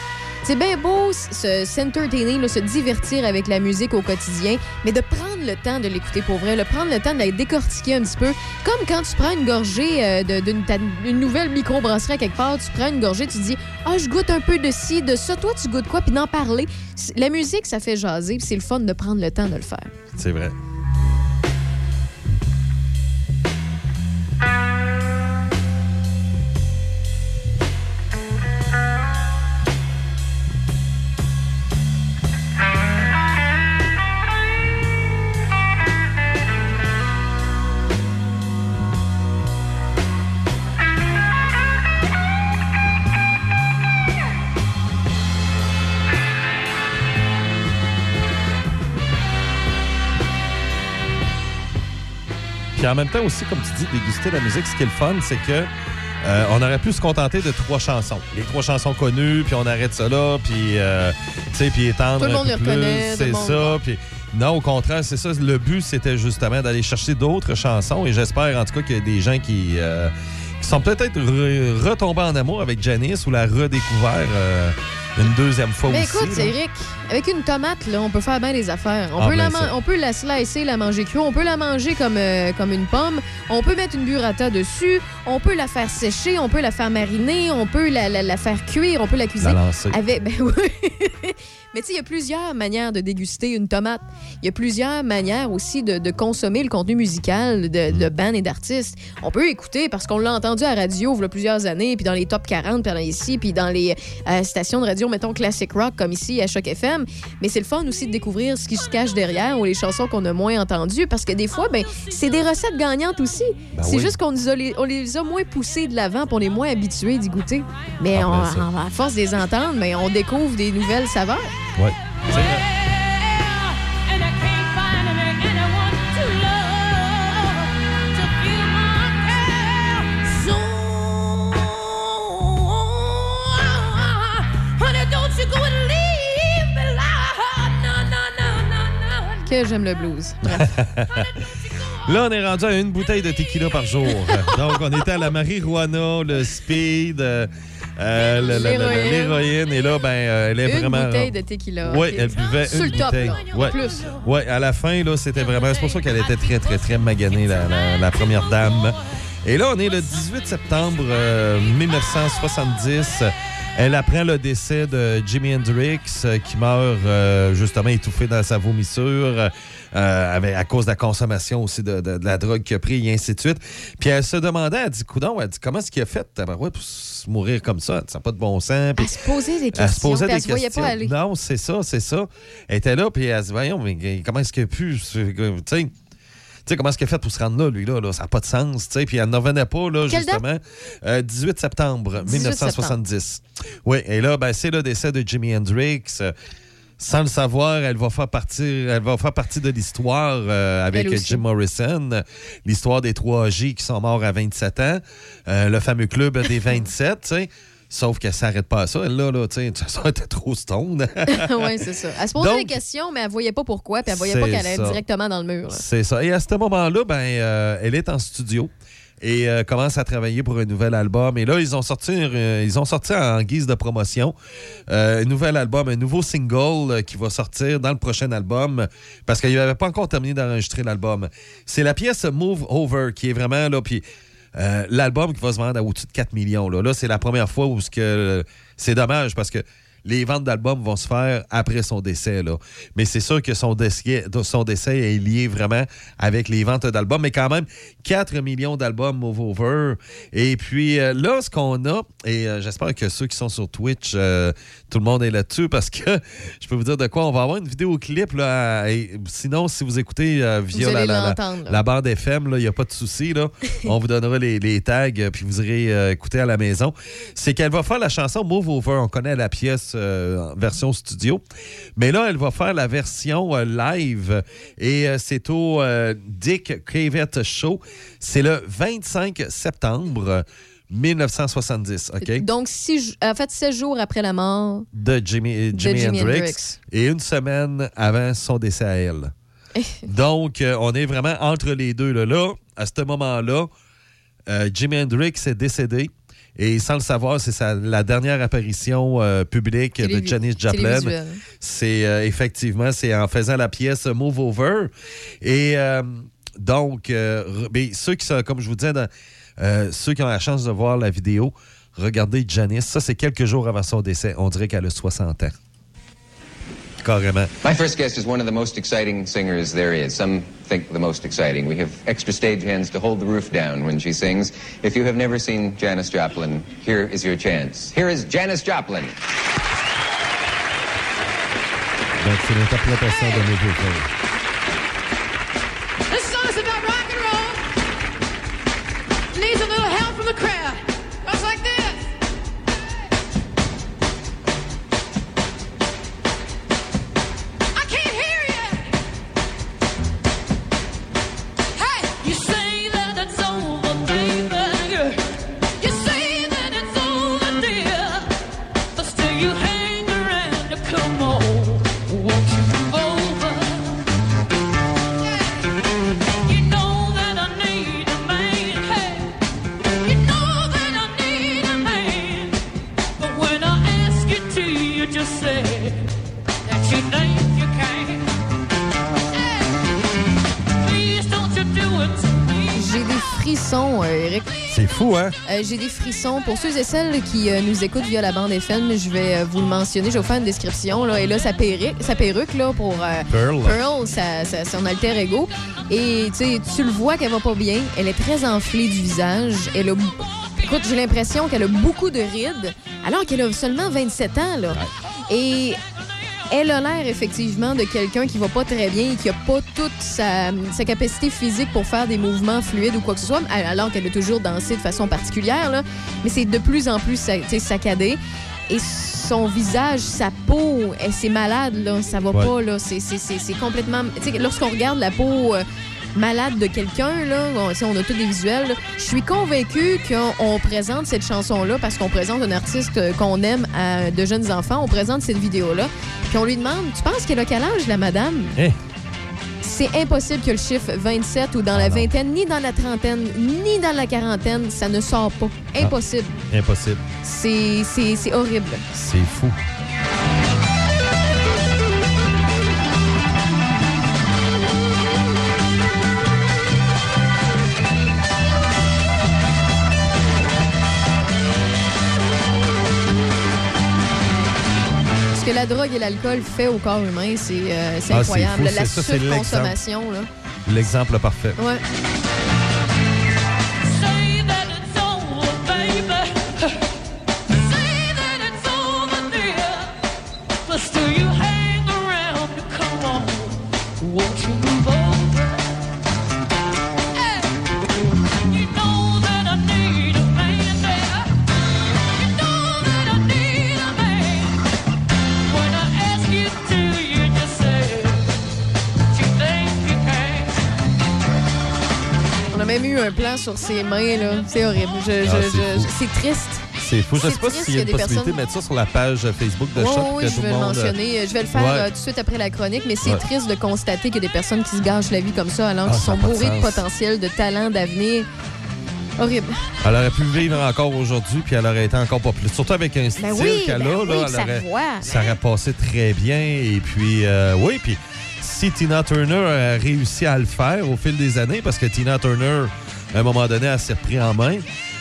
C'est bien beau se- s'entertainer, se divertir avec la musique au quotidien, mais de prendre le temps de l'écouter pour vrai, de prendre le temps de la décortiquer un petit peu. Comme quand tu prends une gorgée euh, d'une nouvelle microbrasserie à quelque part, tu prends une gorgée, tu dis Ah, je goûte un peu de ci, de ça. Toi, tu goûtes quoi? Puis d'en parler. La musique, ça fait jaser, c'est le fun de prendre le temps de le faire. C'est vrai. Puis en même temps aussi, comme tu dis, déguster la musique, ce qui est le fun, c'est que euh, on aurait pu se contenter de trois chansons. Les trois chansons connues, puis on arrête ça là, puis euh, tu sais, puis étendre Tout le un peu les plus, C'est monde- ça, puis non, au contraire, c'est ça. Le but, c'était justement d'aller chercher d'autres chansons, et j'espère en tout cas qu'il y a des gens qui, euh, qui sont peut-être re- retombés en amour avec Janice ou la redécouvert euh, une deuxième fois Mais aussi. écoute, là. Eric, avec une tomate, là, on peut faire bien des affaires. On, Ah, peut, la ben on peut la slicer, la manger crue. On peut la manger comme, euh, comme une pomme. On peut mettre une burrata dessus. On peut la faire sécher. On peut la faire mariner. On peut la, la- la faire cuire. On peut la cuisiner. La lancer. Avec, ben oui. Mais tu sais, il y a plusieurs manières de déguster une tomate. Il y a plusieurs manières aussi de, de consommer le contenu musical de, de bands et d'artistes. On peut écouter parce qu'on l'a entendu à la radio il y a plusieurs années, puis dans les top 40, puis dans ici, puis dans les euh, stations de radio, mettons classic rock, comme ici à Choc FM. Mais c'est le fun aussi de découvrir ce qui se cache derrière ou les chansons qu'on a moins entendues parce que des fois, ben, c'est des recettes gagnantes aussi. Ben c'est oui. juste qu'on les, on les a moins poussées de l'avant, puis on est moins habitués d'y goûter. Mais Ah, on- ben à force de les entendre, ben, on découvre des nouvelles saveurs. Que j'aime le blues. Là, on est rendu à une bouteille de tequila par jour. Donc, on était à la marijuana, le speed. Euh, euh, L'héroïne. l'héroïne. Et là, ben, euh, elle est Une vraiment. bouteille de tequila. Oui, Ok. elle buvait Sur une le top, bouteille. là. Ouais. Plus. Ouais, à la fin, là, c'était vraiment. C'est pour ça qu'elle était très, très, très maganée, la, la- la première dame. Et là, on est le 18 septembre euh, 1970. Elle apprend le décès de Jimi Hendrix, euh, qui meurt euh, justement étouffé dans sa vomissure. Euh, avec- à cause de la consommation aussi de, de- de la drogue qu'il a pris et ainsi de suite. Puis elle se demandait, elle dit, coudon, elle dit, comment est-ce qu'il a fait pour se mourir comme ça? Elle Ça n'a pas de bon sens. Puis Elle se posait des elle questions. se posait des elle se voyait questions. pas aller. Non, c'est ça, c'est ça. Elle était là, puis elle se dit, voyons, mais comment est-ce qu'il a pu. Tu sais, tu sais, comment est-ce qu'il a fait pour se rendre là, lui, là? là? ça n'a pas de sens, tu sais. Puis elle n'en revenait pas, là, Quelle justement. Euh, 18 septembre 18 1970. Oui, et là, ben, c'est le décès de Jimi Hendrix. Sans le savoir, elle va faire partie, elle va faire partie de l'histoire euh, avec. Jim Morrison, l'histoire des 3J qui sont morts à 27 ans, euh, le fameux club des 27, tu sais. Sauf qu'elle s'arrête pas à ça. Elle, là, là, tu sais, ça était trop stone. oui, c'est ça. Elle se posait des questions, mais elle voyait pas pourquoi, puis elle voyait pas qu'elle allait directement dans le mur. C'est ça. Et à ce moment-là, ben, euh, elle est en studio et euh, commence à travailler pour un nouvel album. Et là, ils ont sorti, euh, ils ont sorti en guise de promotion euh, un nouvel album, un nouveau single euh, qui va sortir dans le prochain album parce qu'il n'avait pas encore terminé d'enregistrer l'album. C'est la pièce Move Over qui est vraiment là. Puis l'album qui va se vendre à au-dessus de 4 millions. Là, Là, c'est la première fois où c'est dommage parce que les ventes d'albums vont se faire après son décès. Là. Mais c'est sûr que son décès, son décès est lié vraiment avec les ventes d'albums. Mais quand même, 4 millions d'albums Move Over. Et puis euh, là, ce qu'on a, et euh, j'espère que ceux qui sont sur Twitch, euh, tout le monde est là-dessus parce que je peux vous dire de quoi. On va avoir une vidéoclip. Là, et sinon, si vous écoutez via Vous la, la- la- bande FM, il n'y a pas de souci. On vous donnera les, les tags, puis vous irez écouter à la maison. C'est qu'elle va faire la chanson Move Over. On connaît la pièce euh, en version studio. Mais là, elle va faire la version euh, live. Et euh, c'est au Dick Cavett Show. C'est le 25 septembre 1970. OK? Donc, six, en fait, 16 jours après la mort. de Jimi, De Jimi Jimi Hendrix, Hendrix. et une semaine avant son décès à elle. Donc, on est vraiment entre les deux. Là, Là, à ce moment-là, Jimi Hendrix est décédé. Et sans le savoir, c'est la dernière apparition euh, publique de Janis Joplin. C'est euh, effectivement, c'est en faisant la pièce Move Over. Et euh, donc, mais ceux qui sont, comme je vous disais, dans- ceux qui ont la chance de voir la vidéo, regardez Janis. Ça, c'est quelques jours avant son décès. On dirait qu'elle a 60 ans. Carrément. My first guest is one of the most exciting singers there is. Some think the most exciting. We have extra stage hands to hold the roof down when she sings. If you have never seen Janis Joplin, here is your chance. Here is Janis Joplin. Donc, c'est l'interprétation de Move Over. This song's about rock and roll. Needs a little help from the crowd. Euh, J'ai des frissons. Pour ceux et celles qui euh, nous écoutent via la bande FM, je vais euh, vous le mentionner. Je vais vous faire une description. Là. Et là, sa perruque, sa perruque là, pour Pearl. Pearl, sa- sa- son alter ego. Et tu le vois qu'elle va pas bien. Elle est très enflée du visage. Elle a... Écoute, j'ai l'impression qu'elle a beaucoup de rides, alors qu'elle a seulement 27 ans. Là. Et elle a l'air effectivement de quelqu'un qui va pas très bien et qui a pas toute sa, sa capacité physique pour faire des mouvements fluides ou quoi que ce soit, alors qu'elle a toujours dansé de façon particulière. Là. Mais c'est de plus en plus saccadé. Et son visage, sa peau, elle, c'est malade, là. Ça va Ouais. pas, là. C'est, c'est- c'est- c'est complètement. Lorsqu'on regarde la peau. euh, malade de quelqu'un, là, on, sais, on a tous des visuels. Je suis convaincue qu'on on présente cette chanson-là parce qu'on présente un artiste euh, qu'on aime à de jeunes enfants. On présente cette vidéo-là. Puis on lui demande Tu penses qu'elle a quel âge, la madame? Eh. C'est impossible que le chiffre 27 ou dans la vingtaine, ni dans la trentaine, ni dans la quarantaine, ça ne sort pas. Impossible. Impossible. C'est- C'est c'est horrible. C'est fou. La drogue et l'alcool fait au corps humain, c'est euh, Ah, incroyable. fou. La surconsommation, là. L'exemple parfait. Ouais. Un plan sur ses mains, là. C'est horrible. Je- je- Ah, c'est je- fou. c'est triste. C'est fou. Je C'est sais pas triste s'il y a une possibilité de personnes- mettre ça sur la page Facebook de Choc. oui, que je tout vais le monde, euh, mentionner. Je vais le faire Ouais. euh, tout de suite après la chronique, mais c'est Ouais. triste de constater qu'il y a des personnes qui se gâchent la vie comme ça alors Ah, qu'ils sont de bourrés de potentiel, de talent, d'avenir. Horrible. Elle aurait pu vivre encore aujourd'hui, puis elle aurait été encore pas plus. Surtout avec un style Ben oui, qu'elle ben a, oui, là, puis elle sa aurait- voix. ça aurait passé très bien. Et puis, euh, oui, puis si Tina Turner a réussi à le faire au fil des années, parce que Tina Turner, à un moment donné, elle s'est repris en main.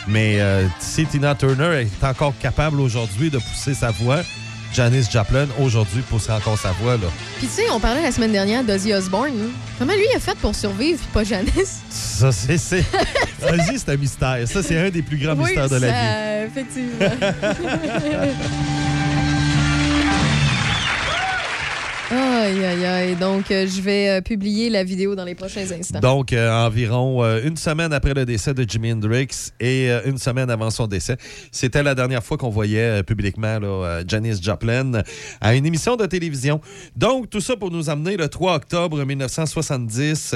Mais euh, si Tina Turner est encore capable aujourd'hui de pousser sa voix, Janis Joplin, aujourd'hui, poussera encore sa voix. Là. Puis tu sais, on parlait la semaine dernière d'Ozzy Osbourne. hein. Comment lui a fait pour survivre, puis pas Janice? Ça, c'est. Vas-y, c'est un mystère. Ça, c'est un des plus grands oui, mystères de la vie. effectivement. Aïe, aïe, aïe. Donc, euh, je vais euh, publier la vidéo dans les prochains instants. Donc, euh, environ euh, une semaine après le décès de Jimi Hendrix et euh, une semaine avant son décès, c'était la dernière fois qu'on voyait euh, publiquement là, Janis Joplin à une émission de télévision. Donc, tout ça pour nous amener le 3 octobre 1970.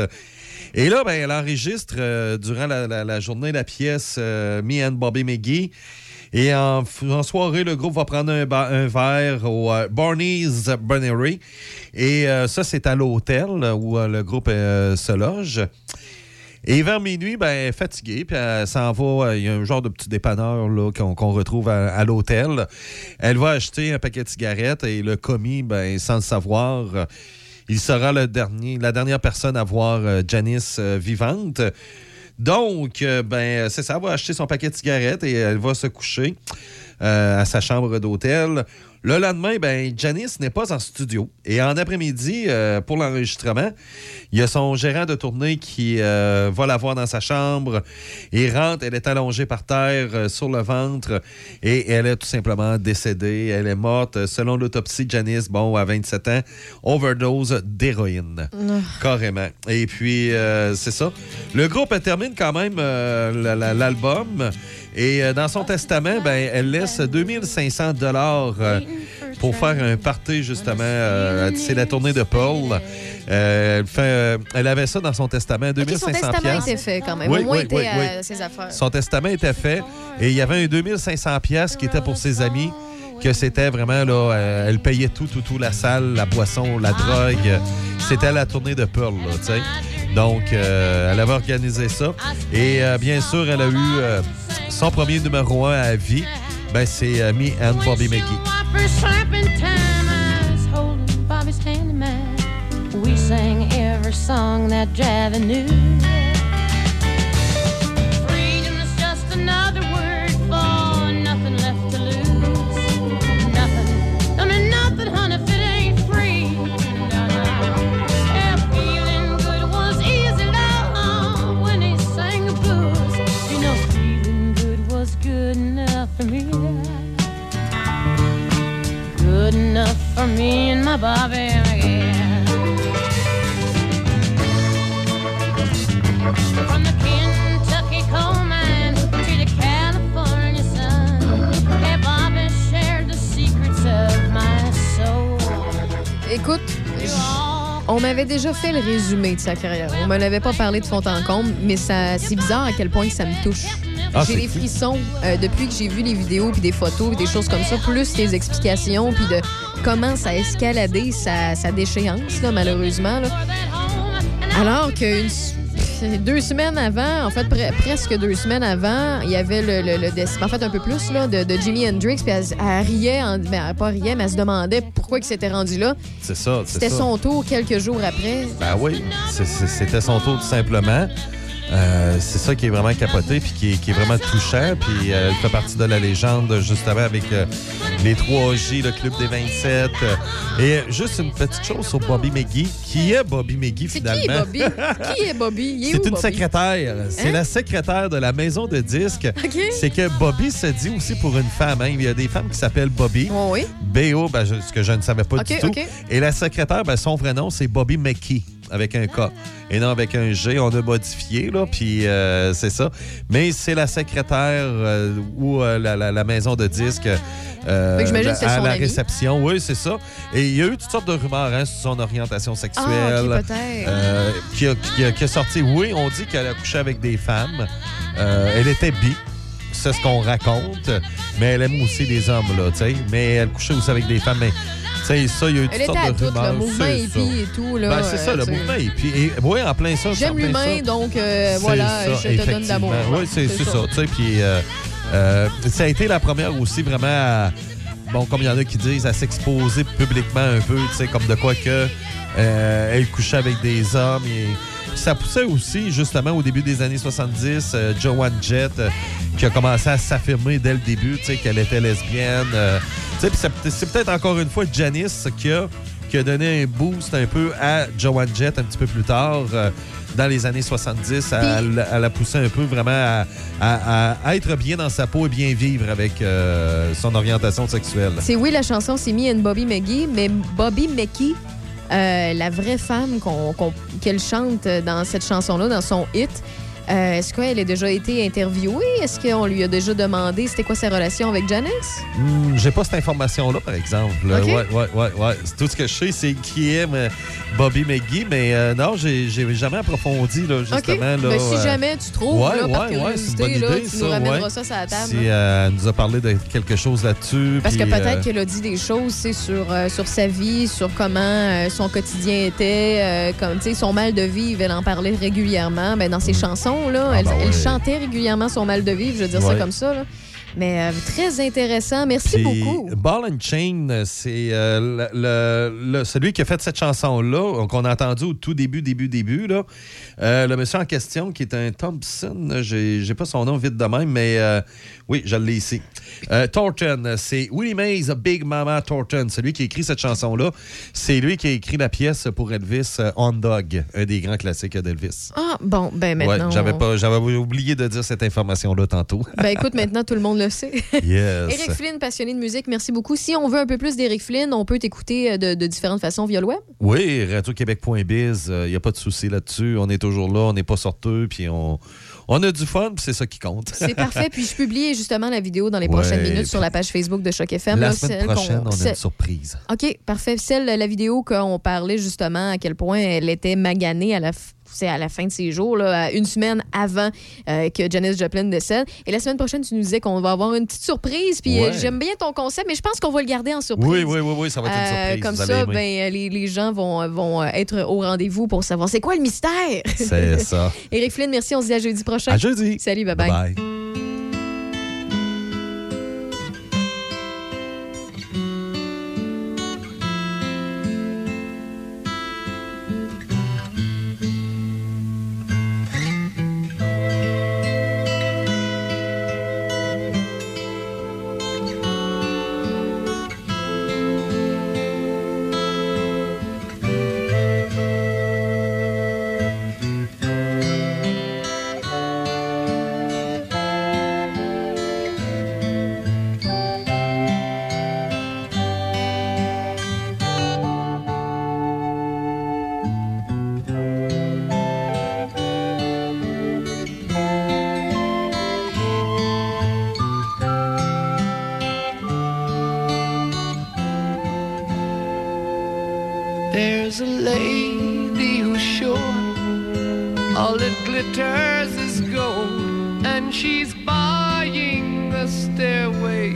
Et là, ben, elle enregistre durant la, la- la journée la pièce Me and Bobby McGee. Et en, soirée, le groupe va prendre un, verre au euh, Barney's Burnery. Et euh, ça, c'est à l'hôtel où euh, le groupe se loge. Et vers minuit, ben, fatiguée, puis elle s'en va. Il y a un genre de petit dépanneur là, qu'on retrouve à, à l'hôtel. Elle va acheter un paquet de cigarettes et le commis, ben, sans le savoir, il sera le dernier, la dernière personne à voir Janice vivante. Donc, euh, ben, c'est ça, elle va acheter son paquet de cigarettes et elle va se coucher euh, à sa chambre d'hôtel. Le lendemain, ben, Janice n'est pas en studio. Et en après-midi, euh, pour l'enregistrement, il y a son gérant de tournée qui euh, va la voir dans sa chambre. Il rentre, elle est allongée par terre euh, sur le ventre et elle est tout simplement décédée. Elle est morte. Selon l'autopsie Janice, bon, à 27 ans, overdose d'héroïne. Carrément. Et puis, c'est ça. Le groupe termine quand même la- la- l'album. Et euh, dans son testament, ben, elle laisse 2500 dollars euh, pour faire un party, justement. Euh, c'est la tournée de Paul. Elle, fait, elle avait ça dans son testament, Ok, son 2500 testament était fait quand même. Oui, Au moins, oui, était oui. à ses affaires. Son testament était fait et il y avait un 2500 pièces qui était pour ses amis que c'était vraiment là euh, elle payait tout tout tout la salle, la boisson, la drogue. C'était la tournée de Pearl là, tu sais. Donc euh, elle avait organisé ça et euh, bien sûr, elle a eu son premier numéro un à vie. Ben c'est Me and Bobby McGee. We sang every song that Javi knew. For me and my Bobby, yeah. From the Kentucky coal mines to the California sun, hey, Bobby shared the secrets of my soul. Écoute, on m'avait déjà fait le résumé de sa carrière. On me l'avait pas parlé de fond en comble, mais ça, c'est bizarre à quel point ça me touche. Ah, j'ai des frissons euh, depuis que j'ai vu les vidéos, puis des photos, puis des choses comme ça, plus les explications, puis de comment ça a escaladé sa, sa déchéance, là, malheureusement. là. Alors que deux semaines avant, en fait pre- presque deux semaines avant, il y avait le, le, le décès- en fait un peu plus là, de, de Jimi Hendrix, puis elle, elle riait, en- ben, pas riait, mais elle se demandait pourquoi il s'était rendu là. C'est ça, C'était son tour quelques jours après. Ben oui, c'était son tour tout simplement. Euh, c'est ça qui est vraiment capoté puis qui est, qui est vraiment touchant. Puis euh, elle fait partie de la légende justement avec euh, les 3J, le Club des 27. euh, et juste une petite chose sur Bobby McGee. Qui est Bobby McGee finalement? qui est Bobby? qui est Bobby? C'est une Bobby? secrétaire. C'est Hein? la secrétaire de la maison de disques. C'est que Bobby se dit aussi pour une femme. hein. Il y a des femmes qui s'appellent Bobby. oui. B.O., ben, je- ce que je ne savais pas du tout. Et la secrétaire, ben, son vrai nom, c'est Bobby McKee, avec un K. Et non avec un G. On a modifié, là, puis euh, c'est ça. Mais c'est la secrétaire euh, ou euh, la, la- la maison de disques. à la ami. réception, oui, c'est ça. Et il y a eu toutes sortes de rumeurs hein, sur son orientation sexuelle. Ah, ok, peut-être. euh, qui, a, qui a- qui a sorti. Oui, on dit qu'elle a couché avec des femmes. Elle était bi. C'est ce qu'on raconte. Mais elle aime aussi des hommes, là, tu sais. Mais elle couchait aussi avec des femmes. Mais, sais, ça, il y a eu toutes Elle était à de tout, rumeurs. le mouvement c'est hippie ça. et tout. Là, Ben, c'est ça, euh, le tu sais. mouvement hippie. Et, oui, en plein ça. c'est en J'aime plein l'humain, donc euh, C'est voilà, ça, je te donne effectivement. d'amour. Oui, c'est c'est ça. tu sais, Puis euh, euh, ça a été la première aussi vraiment à, bon, comme il y en a qui disent, à s'exposer publiquement un peu, tu sais, comme de quoi que euh, elle couchait avec des hommes. Et ça poussait aussi, justement, au début des années 70, euh, Joanne Jett, euh, qui a commencé à s'affirmer dès le début, tu sais, qu'elle était lesbienne. euh, tu sais, puis c'est- peut-être encore une fois Janice qui a, qui a donné un boost un peu à Joanne Jett un petit peu plus tard. euh, dans les années 70, elle, elle a poussé un peu vraiment à, à- à être bien dans sa peau et bien vivre avec euh, son orientation sexuelle. C'est oui, la chanson, c'est Me and Bobby McGee, mais Bobby McGee, la vraie femme qu'elle chante dans cette chanson-là, dans son hit, euh, est-ce qu'elle a déjà été interviewée? Est-ce qu'on lui a déjà demandé c'était quoi sa relation avec Janice? Hmm, J'ai pas cette information-là, par exemple. OK. Ouais, ouais, ouais, Tout ce que je sais, c'est qui est euh, Bobby McGee, mais euh, non, j'ai jamais approfondi, là, justement. OK. Là, Ben, si euh, jamais tu trouves, ouais, là, par ouais, une là, tu nous ça, ramèneras ouais. ça sur la table. Si elle nous a parlé de quelque chose là-dessus. Parce que peut-être qu'elle a dit des choses sur, sur sa vie, sur comment son quotidien était, comme tu sais, son mal de vivre, elle en parlait régulièrement. Ben, dans ses chansons, là. Ah, elle, ben elle ouais. chantait régulièrement son mal de vivre, je veux dire ça comme ça. là. Mais euh, très intéressant. Merci Puis, beaucoup. Ball and Chain, c'est euh, le, celui qui a fait cette chanson-là, qu'on a entendu au tout début, début, début. Là. Euh, le monsieur en question, qui est un Thompson, j'ai pas son nom vite de même, mais oui, je l'ai ici. Thornton, c'est Willie Mays, Big Mama Thornton, celui qui a écrit cette chanson-là. C'est lui qui a écrit la pièce pour Elvis, On Dog, un des grands classiques d'Elvis. Ah, bon, ben Ouais, maintenant. pas, j'avais oublié de dire cette information-là tantôt. Ben écoute, maintenant tout le monde le sait. Yes. Eric Flynn, passionné de musique, merci beaucoup. Si on veut un peu plus d'Eric Flynn, on peut t'écouter euh, de, de différentes façons via le web. Oui, radioquébec.biz, il n'y a pas de souci là-dessus. On est toujours là, on n'est pas sorteux, puis on, on a du fun, puis c'est ça qui compte. C'est parfait. Puis je publie justement la vidéo dans les Ouais, prochaines minutes sur la page Facebook de Choc FM. La là, semaine celle qu'on- prochaine, on a une surprise. OK, parfait. Celle, la vidéo qu'on parlait justement à quel point elle était maganée à la, f- c'est à la fin de ses jours, là, une semaine avant euh, que Janis Joplin décède. Et la semaine prochaine, tu nous disais qu'on va avoir une petite surprise. Puis euh, j'aime bien ton concept, mais je pense qu'on va le garder en surprise. Oui, oui, oui, oui, ça va être une Euh, surprise. comme vous ça, ben, les, les gens vont, vont être au rendez-vous pour savoir c'est quoi le mystère. C'est ça. Éric Flynn, merci. On se dit à jeudi prochain. À jeudi. Salut, bye-bye. Bye. There's a lady who's sure all it glitters is gold, and she's buying the stairway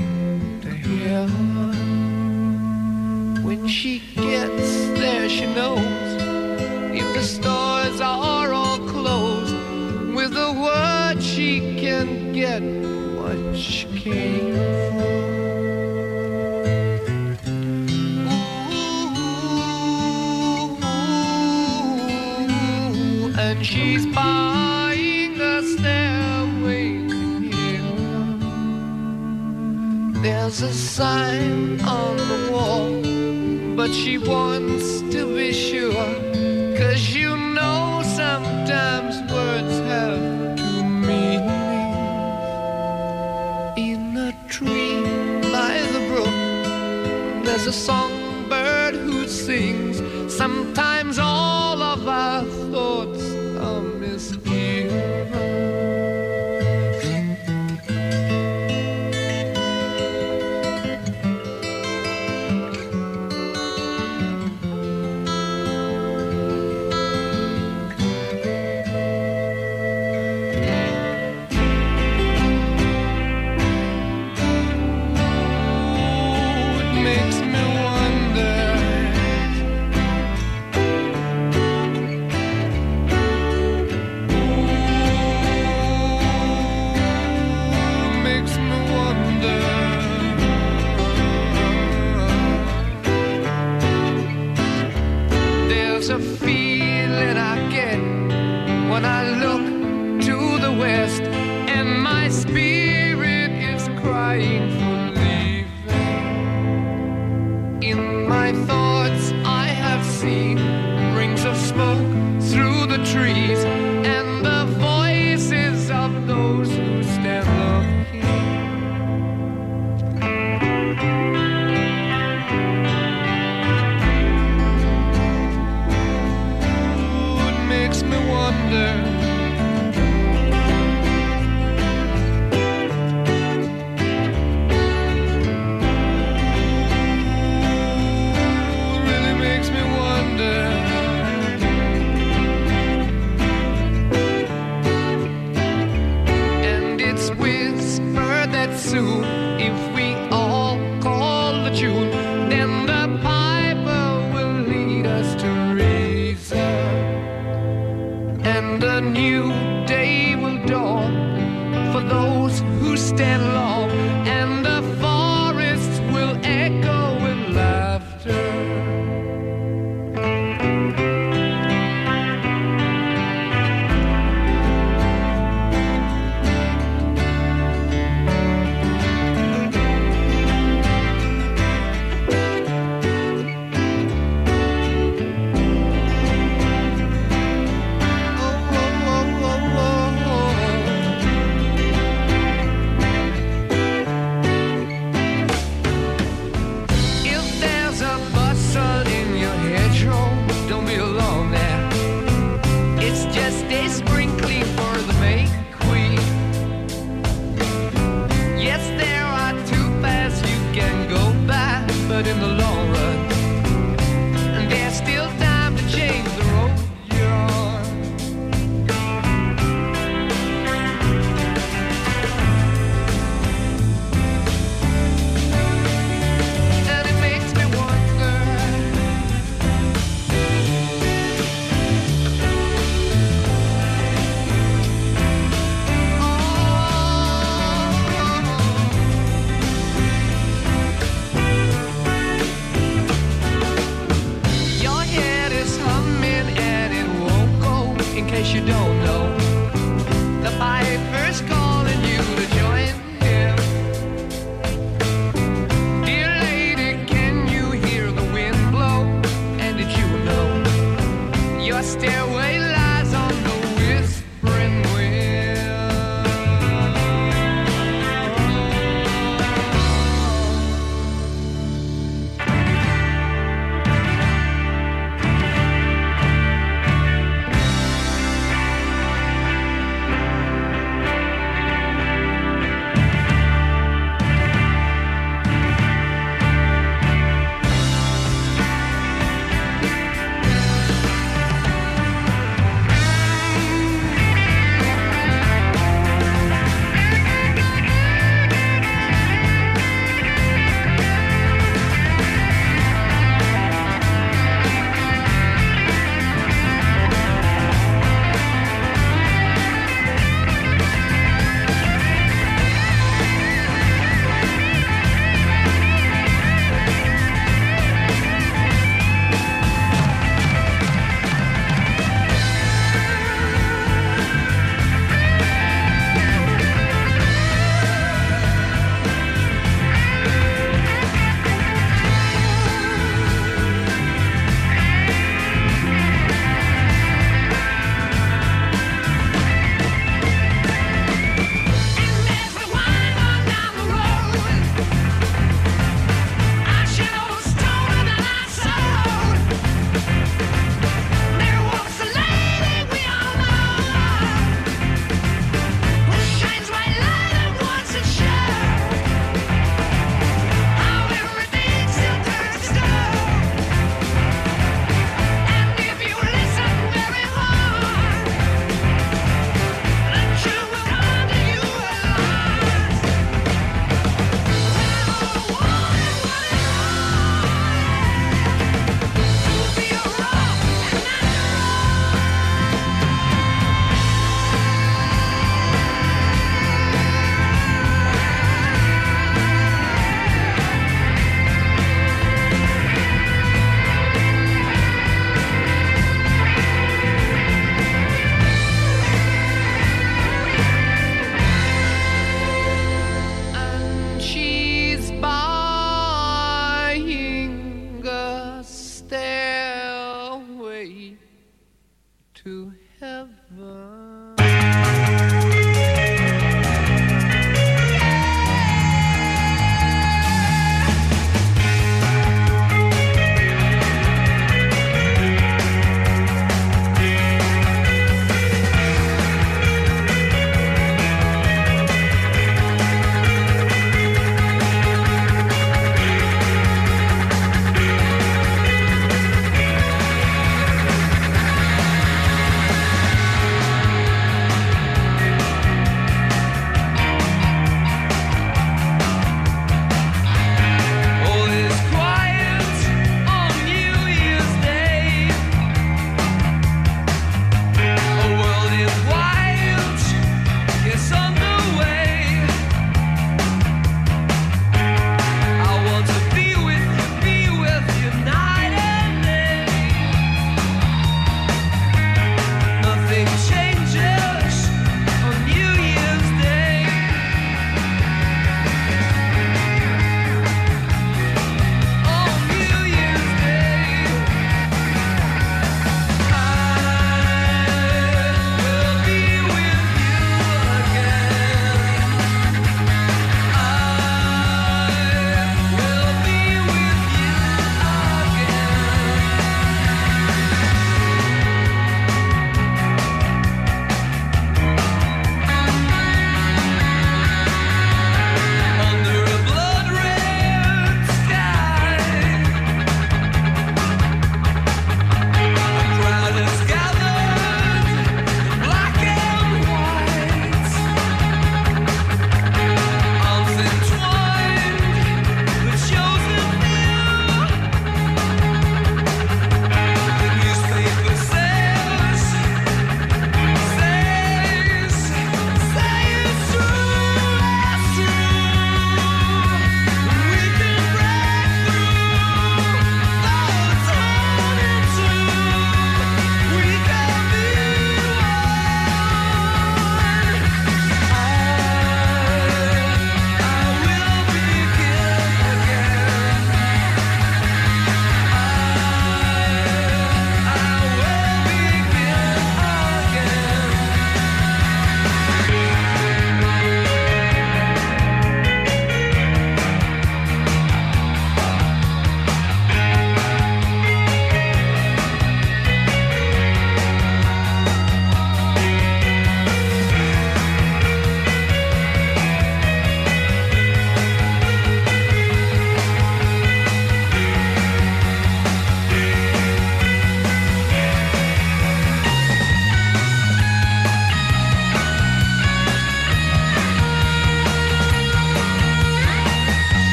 to heaven. When she gets there, she knows if the stores are all closed, with a word she can get what she came She's buying a stairway here. There's a sign on the wall, but she wants to be sure. Cause you know sometimes words have two meanings. In a tree by the brook, there's a song. in the law.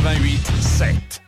88 7.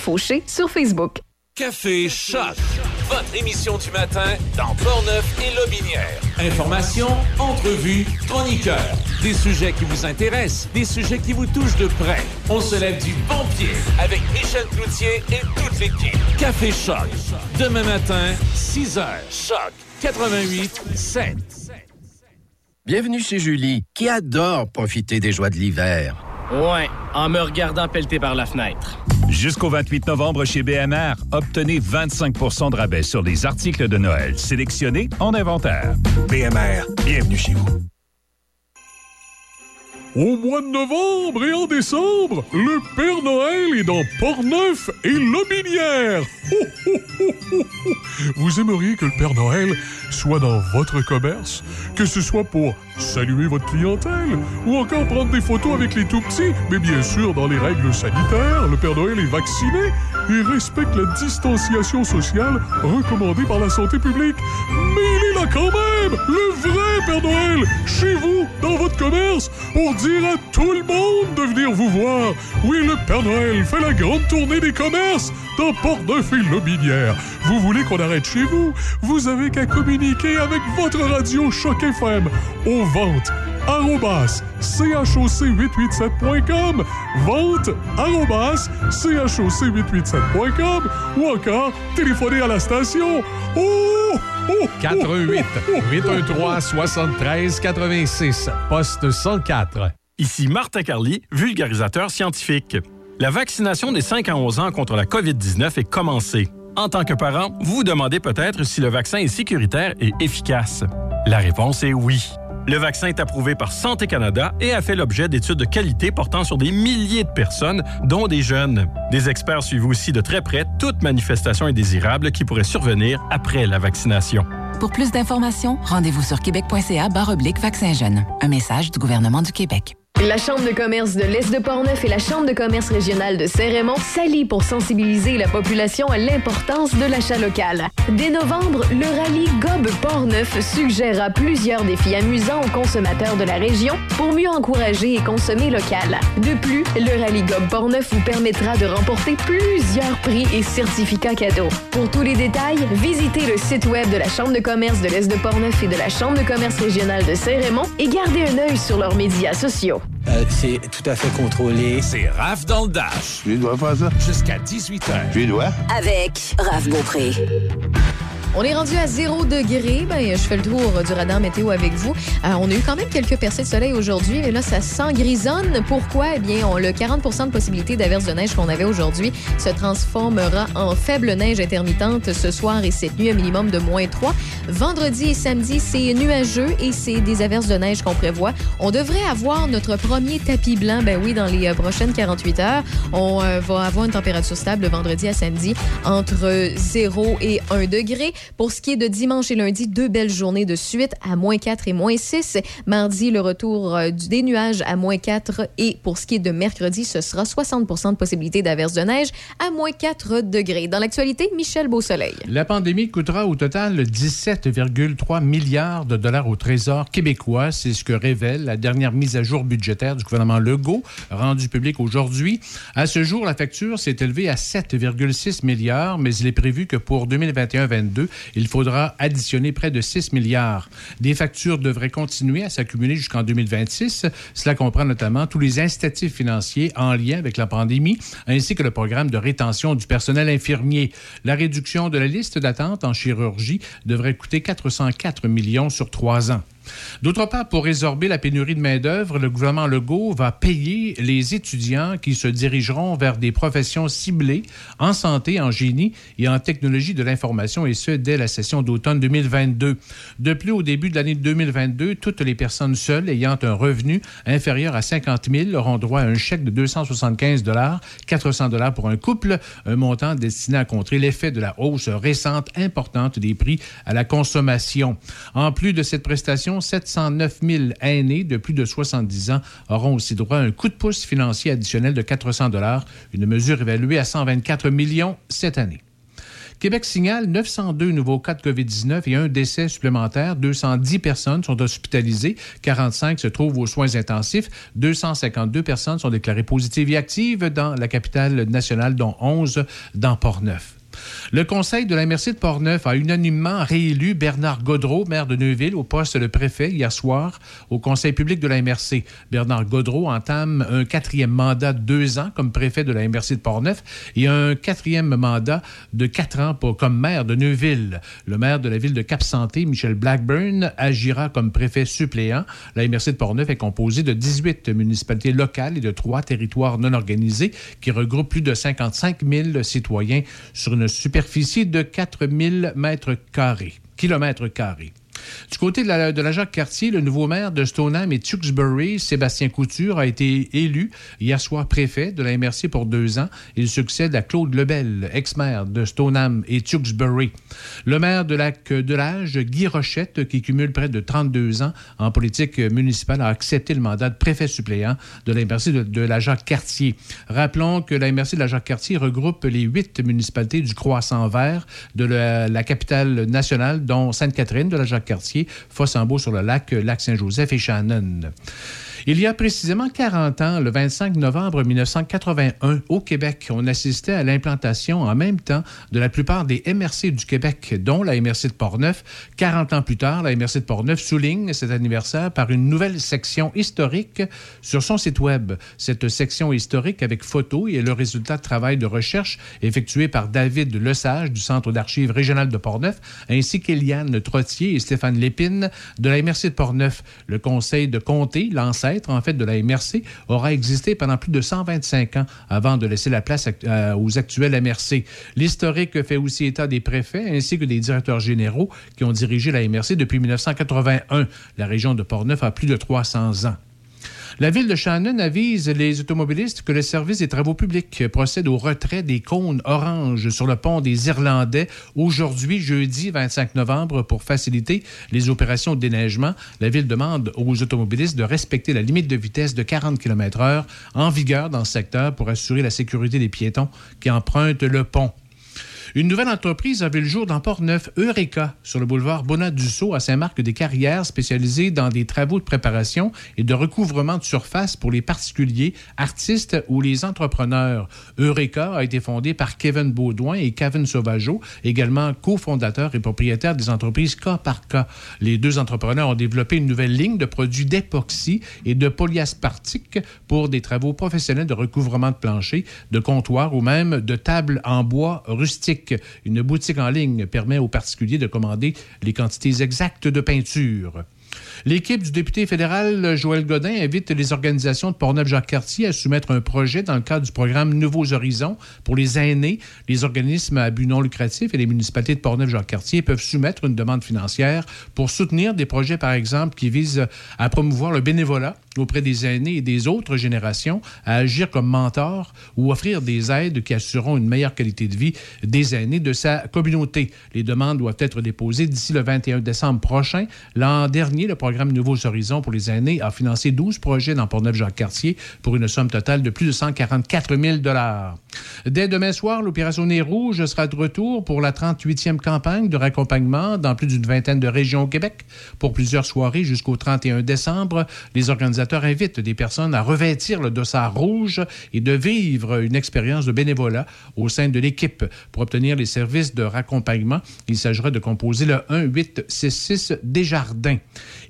Fauché sur Facebook. Café Choc, votre émission du matin dans Portneuf et Lobinière. Information, entrevues, chroniqueurs, des sujets qui vous intéressent, des sujets qui vous touchent de près. On se lève du bon pied avec Michel Cloutier et toute l'équipe. Café Choc, demain matin, 6 h. Choc 88 7. Bienvenue chez Julie, qui adore profiter des joies de l'hiver. Ouais, en me regardant pelleter par la fenêtre. Jusqu'au 28 novembre chez BMR, obtenez 25% de rabais sur les articles de Noël sélectionnés en inventaire. BMR, bienvenue chez vous. Au mois de novembre et en décembre, le Père Noël est dans Portneuf et Lobinière. Vous aimeriez que le Père Noël soit dans votre commerce, que ce soit pour saluer votre clientèle ou encore prendre des photos avec les tout petits, mais bien sûr dans les règles sanitaires, le Père Noël est vacciné et respecte la distanciation sociale recommandée par la santé publique. Mais il est là quand même, le vrai Père Noël, chez vous, dans votre commerce, pour dire à tout le monde de venir vous voir. Oui, le Père Noël fait la grande tournée des commerces dans Port-Neuf et Lobinière. Vous voulez qu'on arrête chez vous? Vous avez qu'à communiquer avec votre radio Choc FM arrobas choc887.com vente arrobas choc887.com ou encore téléphoner à la station oh, oh, 88 813 73 86 poste 104. Ici Martin Carly, vulgarisateur scientifique. La vaccination des 5 à 11 ans contre la COVID-19 est commencée. En tant que parent, vous vous demandez peut-être si le vaccin est sécuritaire et efficace. La réponse est oui. Le vaccin est approuvé par Santé Canada et a fait l'objet d'études de qualité portant sur des milliers de personnes, dont des jeunes. Des experts suivent aussi de très près toute manifestation indésirable qui pourrait survenir après la vaccination. Pour plus d'informations, rendez-vous sur québec.ca vaccin jeune. Un message du gouvernement du Québec. La Chambre de commerce de l'Est de Portneuf et la Chambre de commerce régionale de Saint-Raymond s'allient pour sensibiliser la population à l'importance de l'achat local. Dès novembre, le rallye Gob Portneuf suggérera plusieurs défis amusants aux consommateurs de la région pour mieux encourager et consommer local. De plus, le rallye Gob Portneuf vous permettra de remporter plusieurs prix et certificats cadeaux. Pour tous les détails, visitez le site web de la Chambre de commerce de l'Est de Portneuf et de la Chambre de commerce régionale de Saint-Raymond et gardez un œil sur leurs médias sociaux. Euh, c'est tout à fait contrôlé. C'est Raph dans le Dash. Tu dois faire ça? Jusqu'à 18h. Tu dois? Avec Raph Beaupré. On est rendu à 0 degré. Ben, je fais le tour du radar météo avec vous. Euh, on a eu quand même quelques percées de soleil aujourd'hui, mais là, ça sent grisonne. Pourquoi? Eh bien, on, le 40 de possibilité d'averse de neige qu'on avait aujourd'hui se transformera en faible neige intermittente ce soir et cette nuit, un minimum de moins 3. Vendredi et samedi, c'est nuageux et c'est des averses de neige qu'on prévoit. On devrait avoir notre premier tapis blanc, ben oui, dans les euh, prochaines 48 heures. On euh, va avoir une température stable le vendredi à samedi entre 0 et 1 degré. Pour ce qui est de dimanche et lundi, deux belles journées de suite à moins 4 et moins 6. Mardi, le retour euh, des nuages à moins 4 et pour ce qui est de mercredi, ce sera 60 de possibilité d'averse de neige à moins 4 degrés. Dans l'actualité, Michel Beausoleil. La pandémie coûtera au total 17,3 milliards de dollars au Trésor québécois. C'est ce que révèle la dernière mise à jour budgétaire du gouvernement Legault, rendue publique aujourd'hui. À ce jour, la facture s'est élevée à 7,6 milliards, mais il est prévu que pour 2021-22, il faudra additionner près de 6 milliards. Des factures devraient continuer à s'accumuler jusqu'en 2026. Cela comprend notamment tous les incitatifs financiers en lien avec la pandémie, ainsi que le programme de rétention du personnel infirmier. La réduction de la liste d'attente en chirurgie devrait coûter 404 millions sur trois ans. D'autre part, pour résorber la pénurie de main-d'œuvre, le gouvernement Legault va payer les étudiants qui se dirigeront vers des professions ciblées en santé, en génie et en technologie de l'information, et ce, dès la session d'automne 2022. De plus, au début de l'année 2022, toutes les personnes seules ayant un revenu inférieur à 50 000 auront droit à un chèque de 275 400 pour un couple, un montant destiné à contrer l'effet de la hausse récente importante des prix à la consommation. En plus de cette prestation, 709 000 aînés de plus de 70 ans auront aussi droit à un coup de pouce financier additionnel de 400 une mesure évaluée à 124 millions cette année. Québec signale 902 nouveaux cas de COVID-19 et un décès supplémentaire. 210 personnes sont hospitalisées, 45 se trouvent aux soins intensifs, 252 personnes sont déclarées positives et actives dans la capitale nationale, dont 11 dans Port-Neuf. Le conseil de la MRC de Portneuf a unanimement réélu Bernard Godreau, maire de Neuville, au poste de préfet hier soir au conseil public de la MRC. Bernard Godreau entame un quatrième mandat de deux ans comme préfet de la MRC de Portneuf et un quatrième mandat de quatre ans pour, comme maire de Neuville. Le maire de la ville de Cap-Santé, Michel Blackburn, agira comme préfet suppléant. La MRC de Portneuf est composée de 18 municipalités locales et de trois territoires non organisés qui regroupent plus de 55 000 citoyens sur une superficie de 4000 mètres carrés, kilomètres carrés. Du côté de la, Jacques-Cartier, le nouveau maire de Stoneham et Tewksbury, Sébastien Couture, a été élu hier soir préfet de la MRC pour deux ans. Il succède à Claude Lebel, ex-maire de Stoneham et Tewksbury. Le maire de Lac de l'Âge, Guy Rochette, qui cumule près de 32 ans en politique municipale, a accepté le mandat de préfet suppléant de la MRC de, de la Jacques-Cartier. Rappelons que la MRC de la Jacques-Cartier regroupe les huit municipalités du Croissant vert de la, la capitale nationale, dont Sainte-Catherine de la Jacques-Cartier, Fossambeau-sur-le-Lac, Lac-Saint-Joseph et Shannon. Il y a précisément 40 ans, le 25 novembre 1981, au Québec, on assistait à l'implantation en même temps de la plupart des MRC du Québec, dont la MRC de Portneuf. 40 ans plus tard, la MRC de Portneuf souligne cet anniversaire par une nouvelle section historique sur son site Web. Cette section historique avec photos est le résultat de travail de recherche effectué par David Lesage du Centre d'archives régional de Portneuf, ainsi qu'Eliane Trottier et Stéphane Lépine de la MRC de Portneuf. Le conseil de comté, l'ancêtre en fait de la MRC, aura existé pendant plus de 125 ans avant de laisser la place à- aux actuels MRC. L'historique fait aussi état des préfets ainsi que des directeurs généraux qui ont dirigé la MRC depuis 1981. La région de Portneuf a plus de 300 ans. La ville de Shannon avise les automobilistes que le service des travaux publics procède au retrait des cônes oranges sur le pont des Irlandais aujourd'hui, jeudi 25 novembre, pour faciliter les opérations de déneigement. La ville demande aux automobilistes de respecter la limite de vitesse de 40 km/h en vigueur dans ce secteur pour assurer la sécurité des piétons qui empruntent le pont. Une nouvelle entreprise a vu le jour dans Port-Neuf, Eureka, sur le boulevard Bonat-Dussault à Saint-Marc-des-Carrières, spécialisée dans des travaux de préparation et de recouvrement de surface pour les particuliers, artistes ou les entrepreneurs. Eureka a été fondée par Kevin Baudouin et Kevin Sauvageau, également cofondateurs et propriétaires des entreprises cas par cas. Les deux entrepreneurs ont développé une nouvelle ligne de produits d'époxy et de polyaspartique pour des travaux professionnels de recouvrement de plancher, de comptoirs ou même de tables en bois Une boutique en ligne permet aux particuliers de commander les quantités exactes de peinture. L'équipe du député fédéral Joël Godin invite les organisations de Portneuf-Jacques-Cartier à soumettre un projet dans le cadre du programme Nouveaux Horizons pour les aînés. Les organismes à but non lucratif et les municipalités de Portneuf-Jacques-Cartier peuvent soumettre une demande financière pour soutenir des projets, par exemple, qui visent à promouvoir le bénévolat auprès des aînés et des autres générations, à agir comme mentor ou offrir des aides qui assureront une meilleure qualité de vie des aînés de sa communauté. Les demandes doivent être déposées d'ici le 21 décembre prochain. L'an dernier, le programme Nouveaux Horizons pour les aînés a financé 12 projets dans Portneuf-Jacques-Cartier pour une somme totale de plus de 144 000 Dès demain soir, l'opération Nez Rouge sera de retour pour la 38e campagne de raccompagnement dans plus d'une vingtaine de régions au Québec. Pour plusieurs soirées jusqu'au 31 décembre, les organisateurs invitent des personnes à revêtir le dossard rouge et de vivre une expérience de bénévolat au sein de l'équipe. Pour obtenir les services de raccompagnement, il s'agira de composer le 1-866 Desjardins.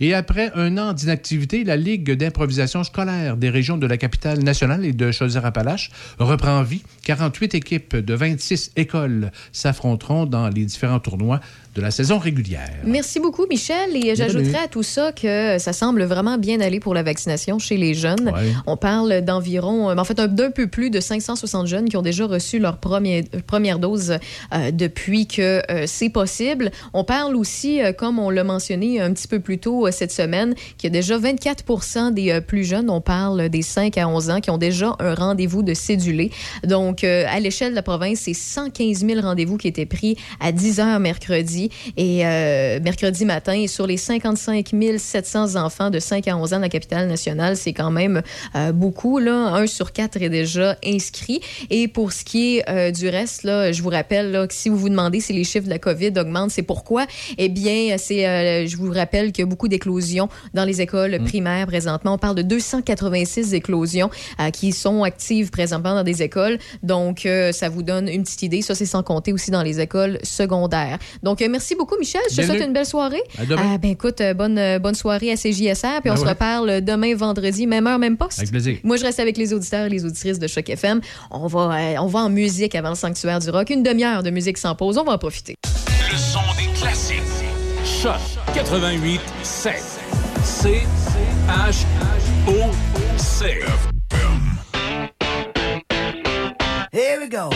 Et après un an d'inactivité, la Ligue d'improvisation scolaire des régions de la capitale nationale et de Chaudière-Appalaches reprend vie. 48 équipes de 26 écoles s'affronteront dans les différents tournois de la saison régulière. Merci beaucoup, Michel. Et j'ajouterais à tout ça que ça semble vraiment bien aller pour la vaccination chez les jeunes. Ouais. On parle d'environ, euh, en fait, un- d'un peu plus de 560 jeunes qui ont déjà reçu leur première, première dose euh, depuis que euh, c'est possible. On parle aussi, euh, comme on l'a mentionné un petit peu plus tôt euh, cette semaine, qu'il y a déjà 24% des euh, plus jeunes, on parle des 5 à 11 ans, qui ont déjà un rendez-vous de cédulé. Donc, euh, à l'échelle de la province, c'est 115 000 rendez-vous qui étaient pris à 10 heures mercredi. Et euh, mercredi matin, et sur les 55 700 enfants de 5 à 11 ans de la capitale nationale, c'est quand même euh, beaucoup. Là. Un sur quatre est déjà inscrit. Et pour ce qui est euh, du reste, là, je vous rappelle là, que si vous vous demandez si les chiffres de la COVID augmentent, c'est pourquoi? Eh bien, c'est, je vous rappelle qu'il y a beaucoup d'éclosions dans les écoles primaires présentement. On parle de 286 éclosions qui sont actives présentement dans des écoles. Donc, ça vous donne une petite idée. Ça, c'est sans compter aussi dans les écoles secondaires. Donc, euh, merci beaucoup, Michel. Je te souhaite une belle soirée. À demain. Ah, ben écoute, euh, bonne, euh, bonne soirée à CJSR. Puis on Ben se reparle demain, vendredi, même heure, même poste. Avec plaisir. Moi, je reste avec les auditeurs et les auditrices de Choc FM. On va, euh, on va en musique avant le sanctuaire du rock. Une demi-heure de musique sans pause. On va en profiter. Le son des classiques. Choc 88 7. C H O C. Here we go.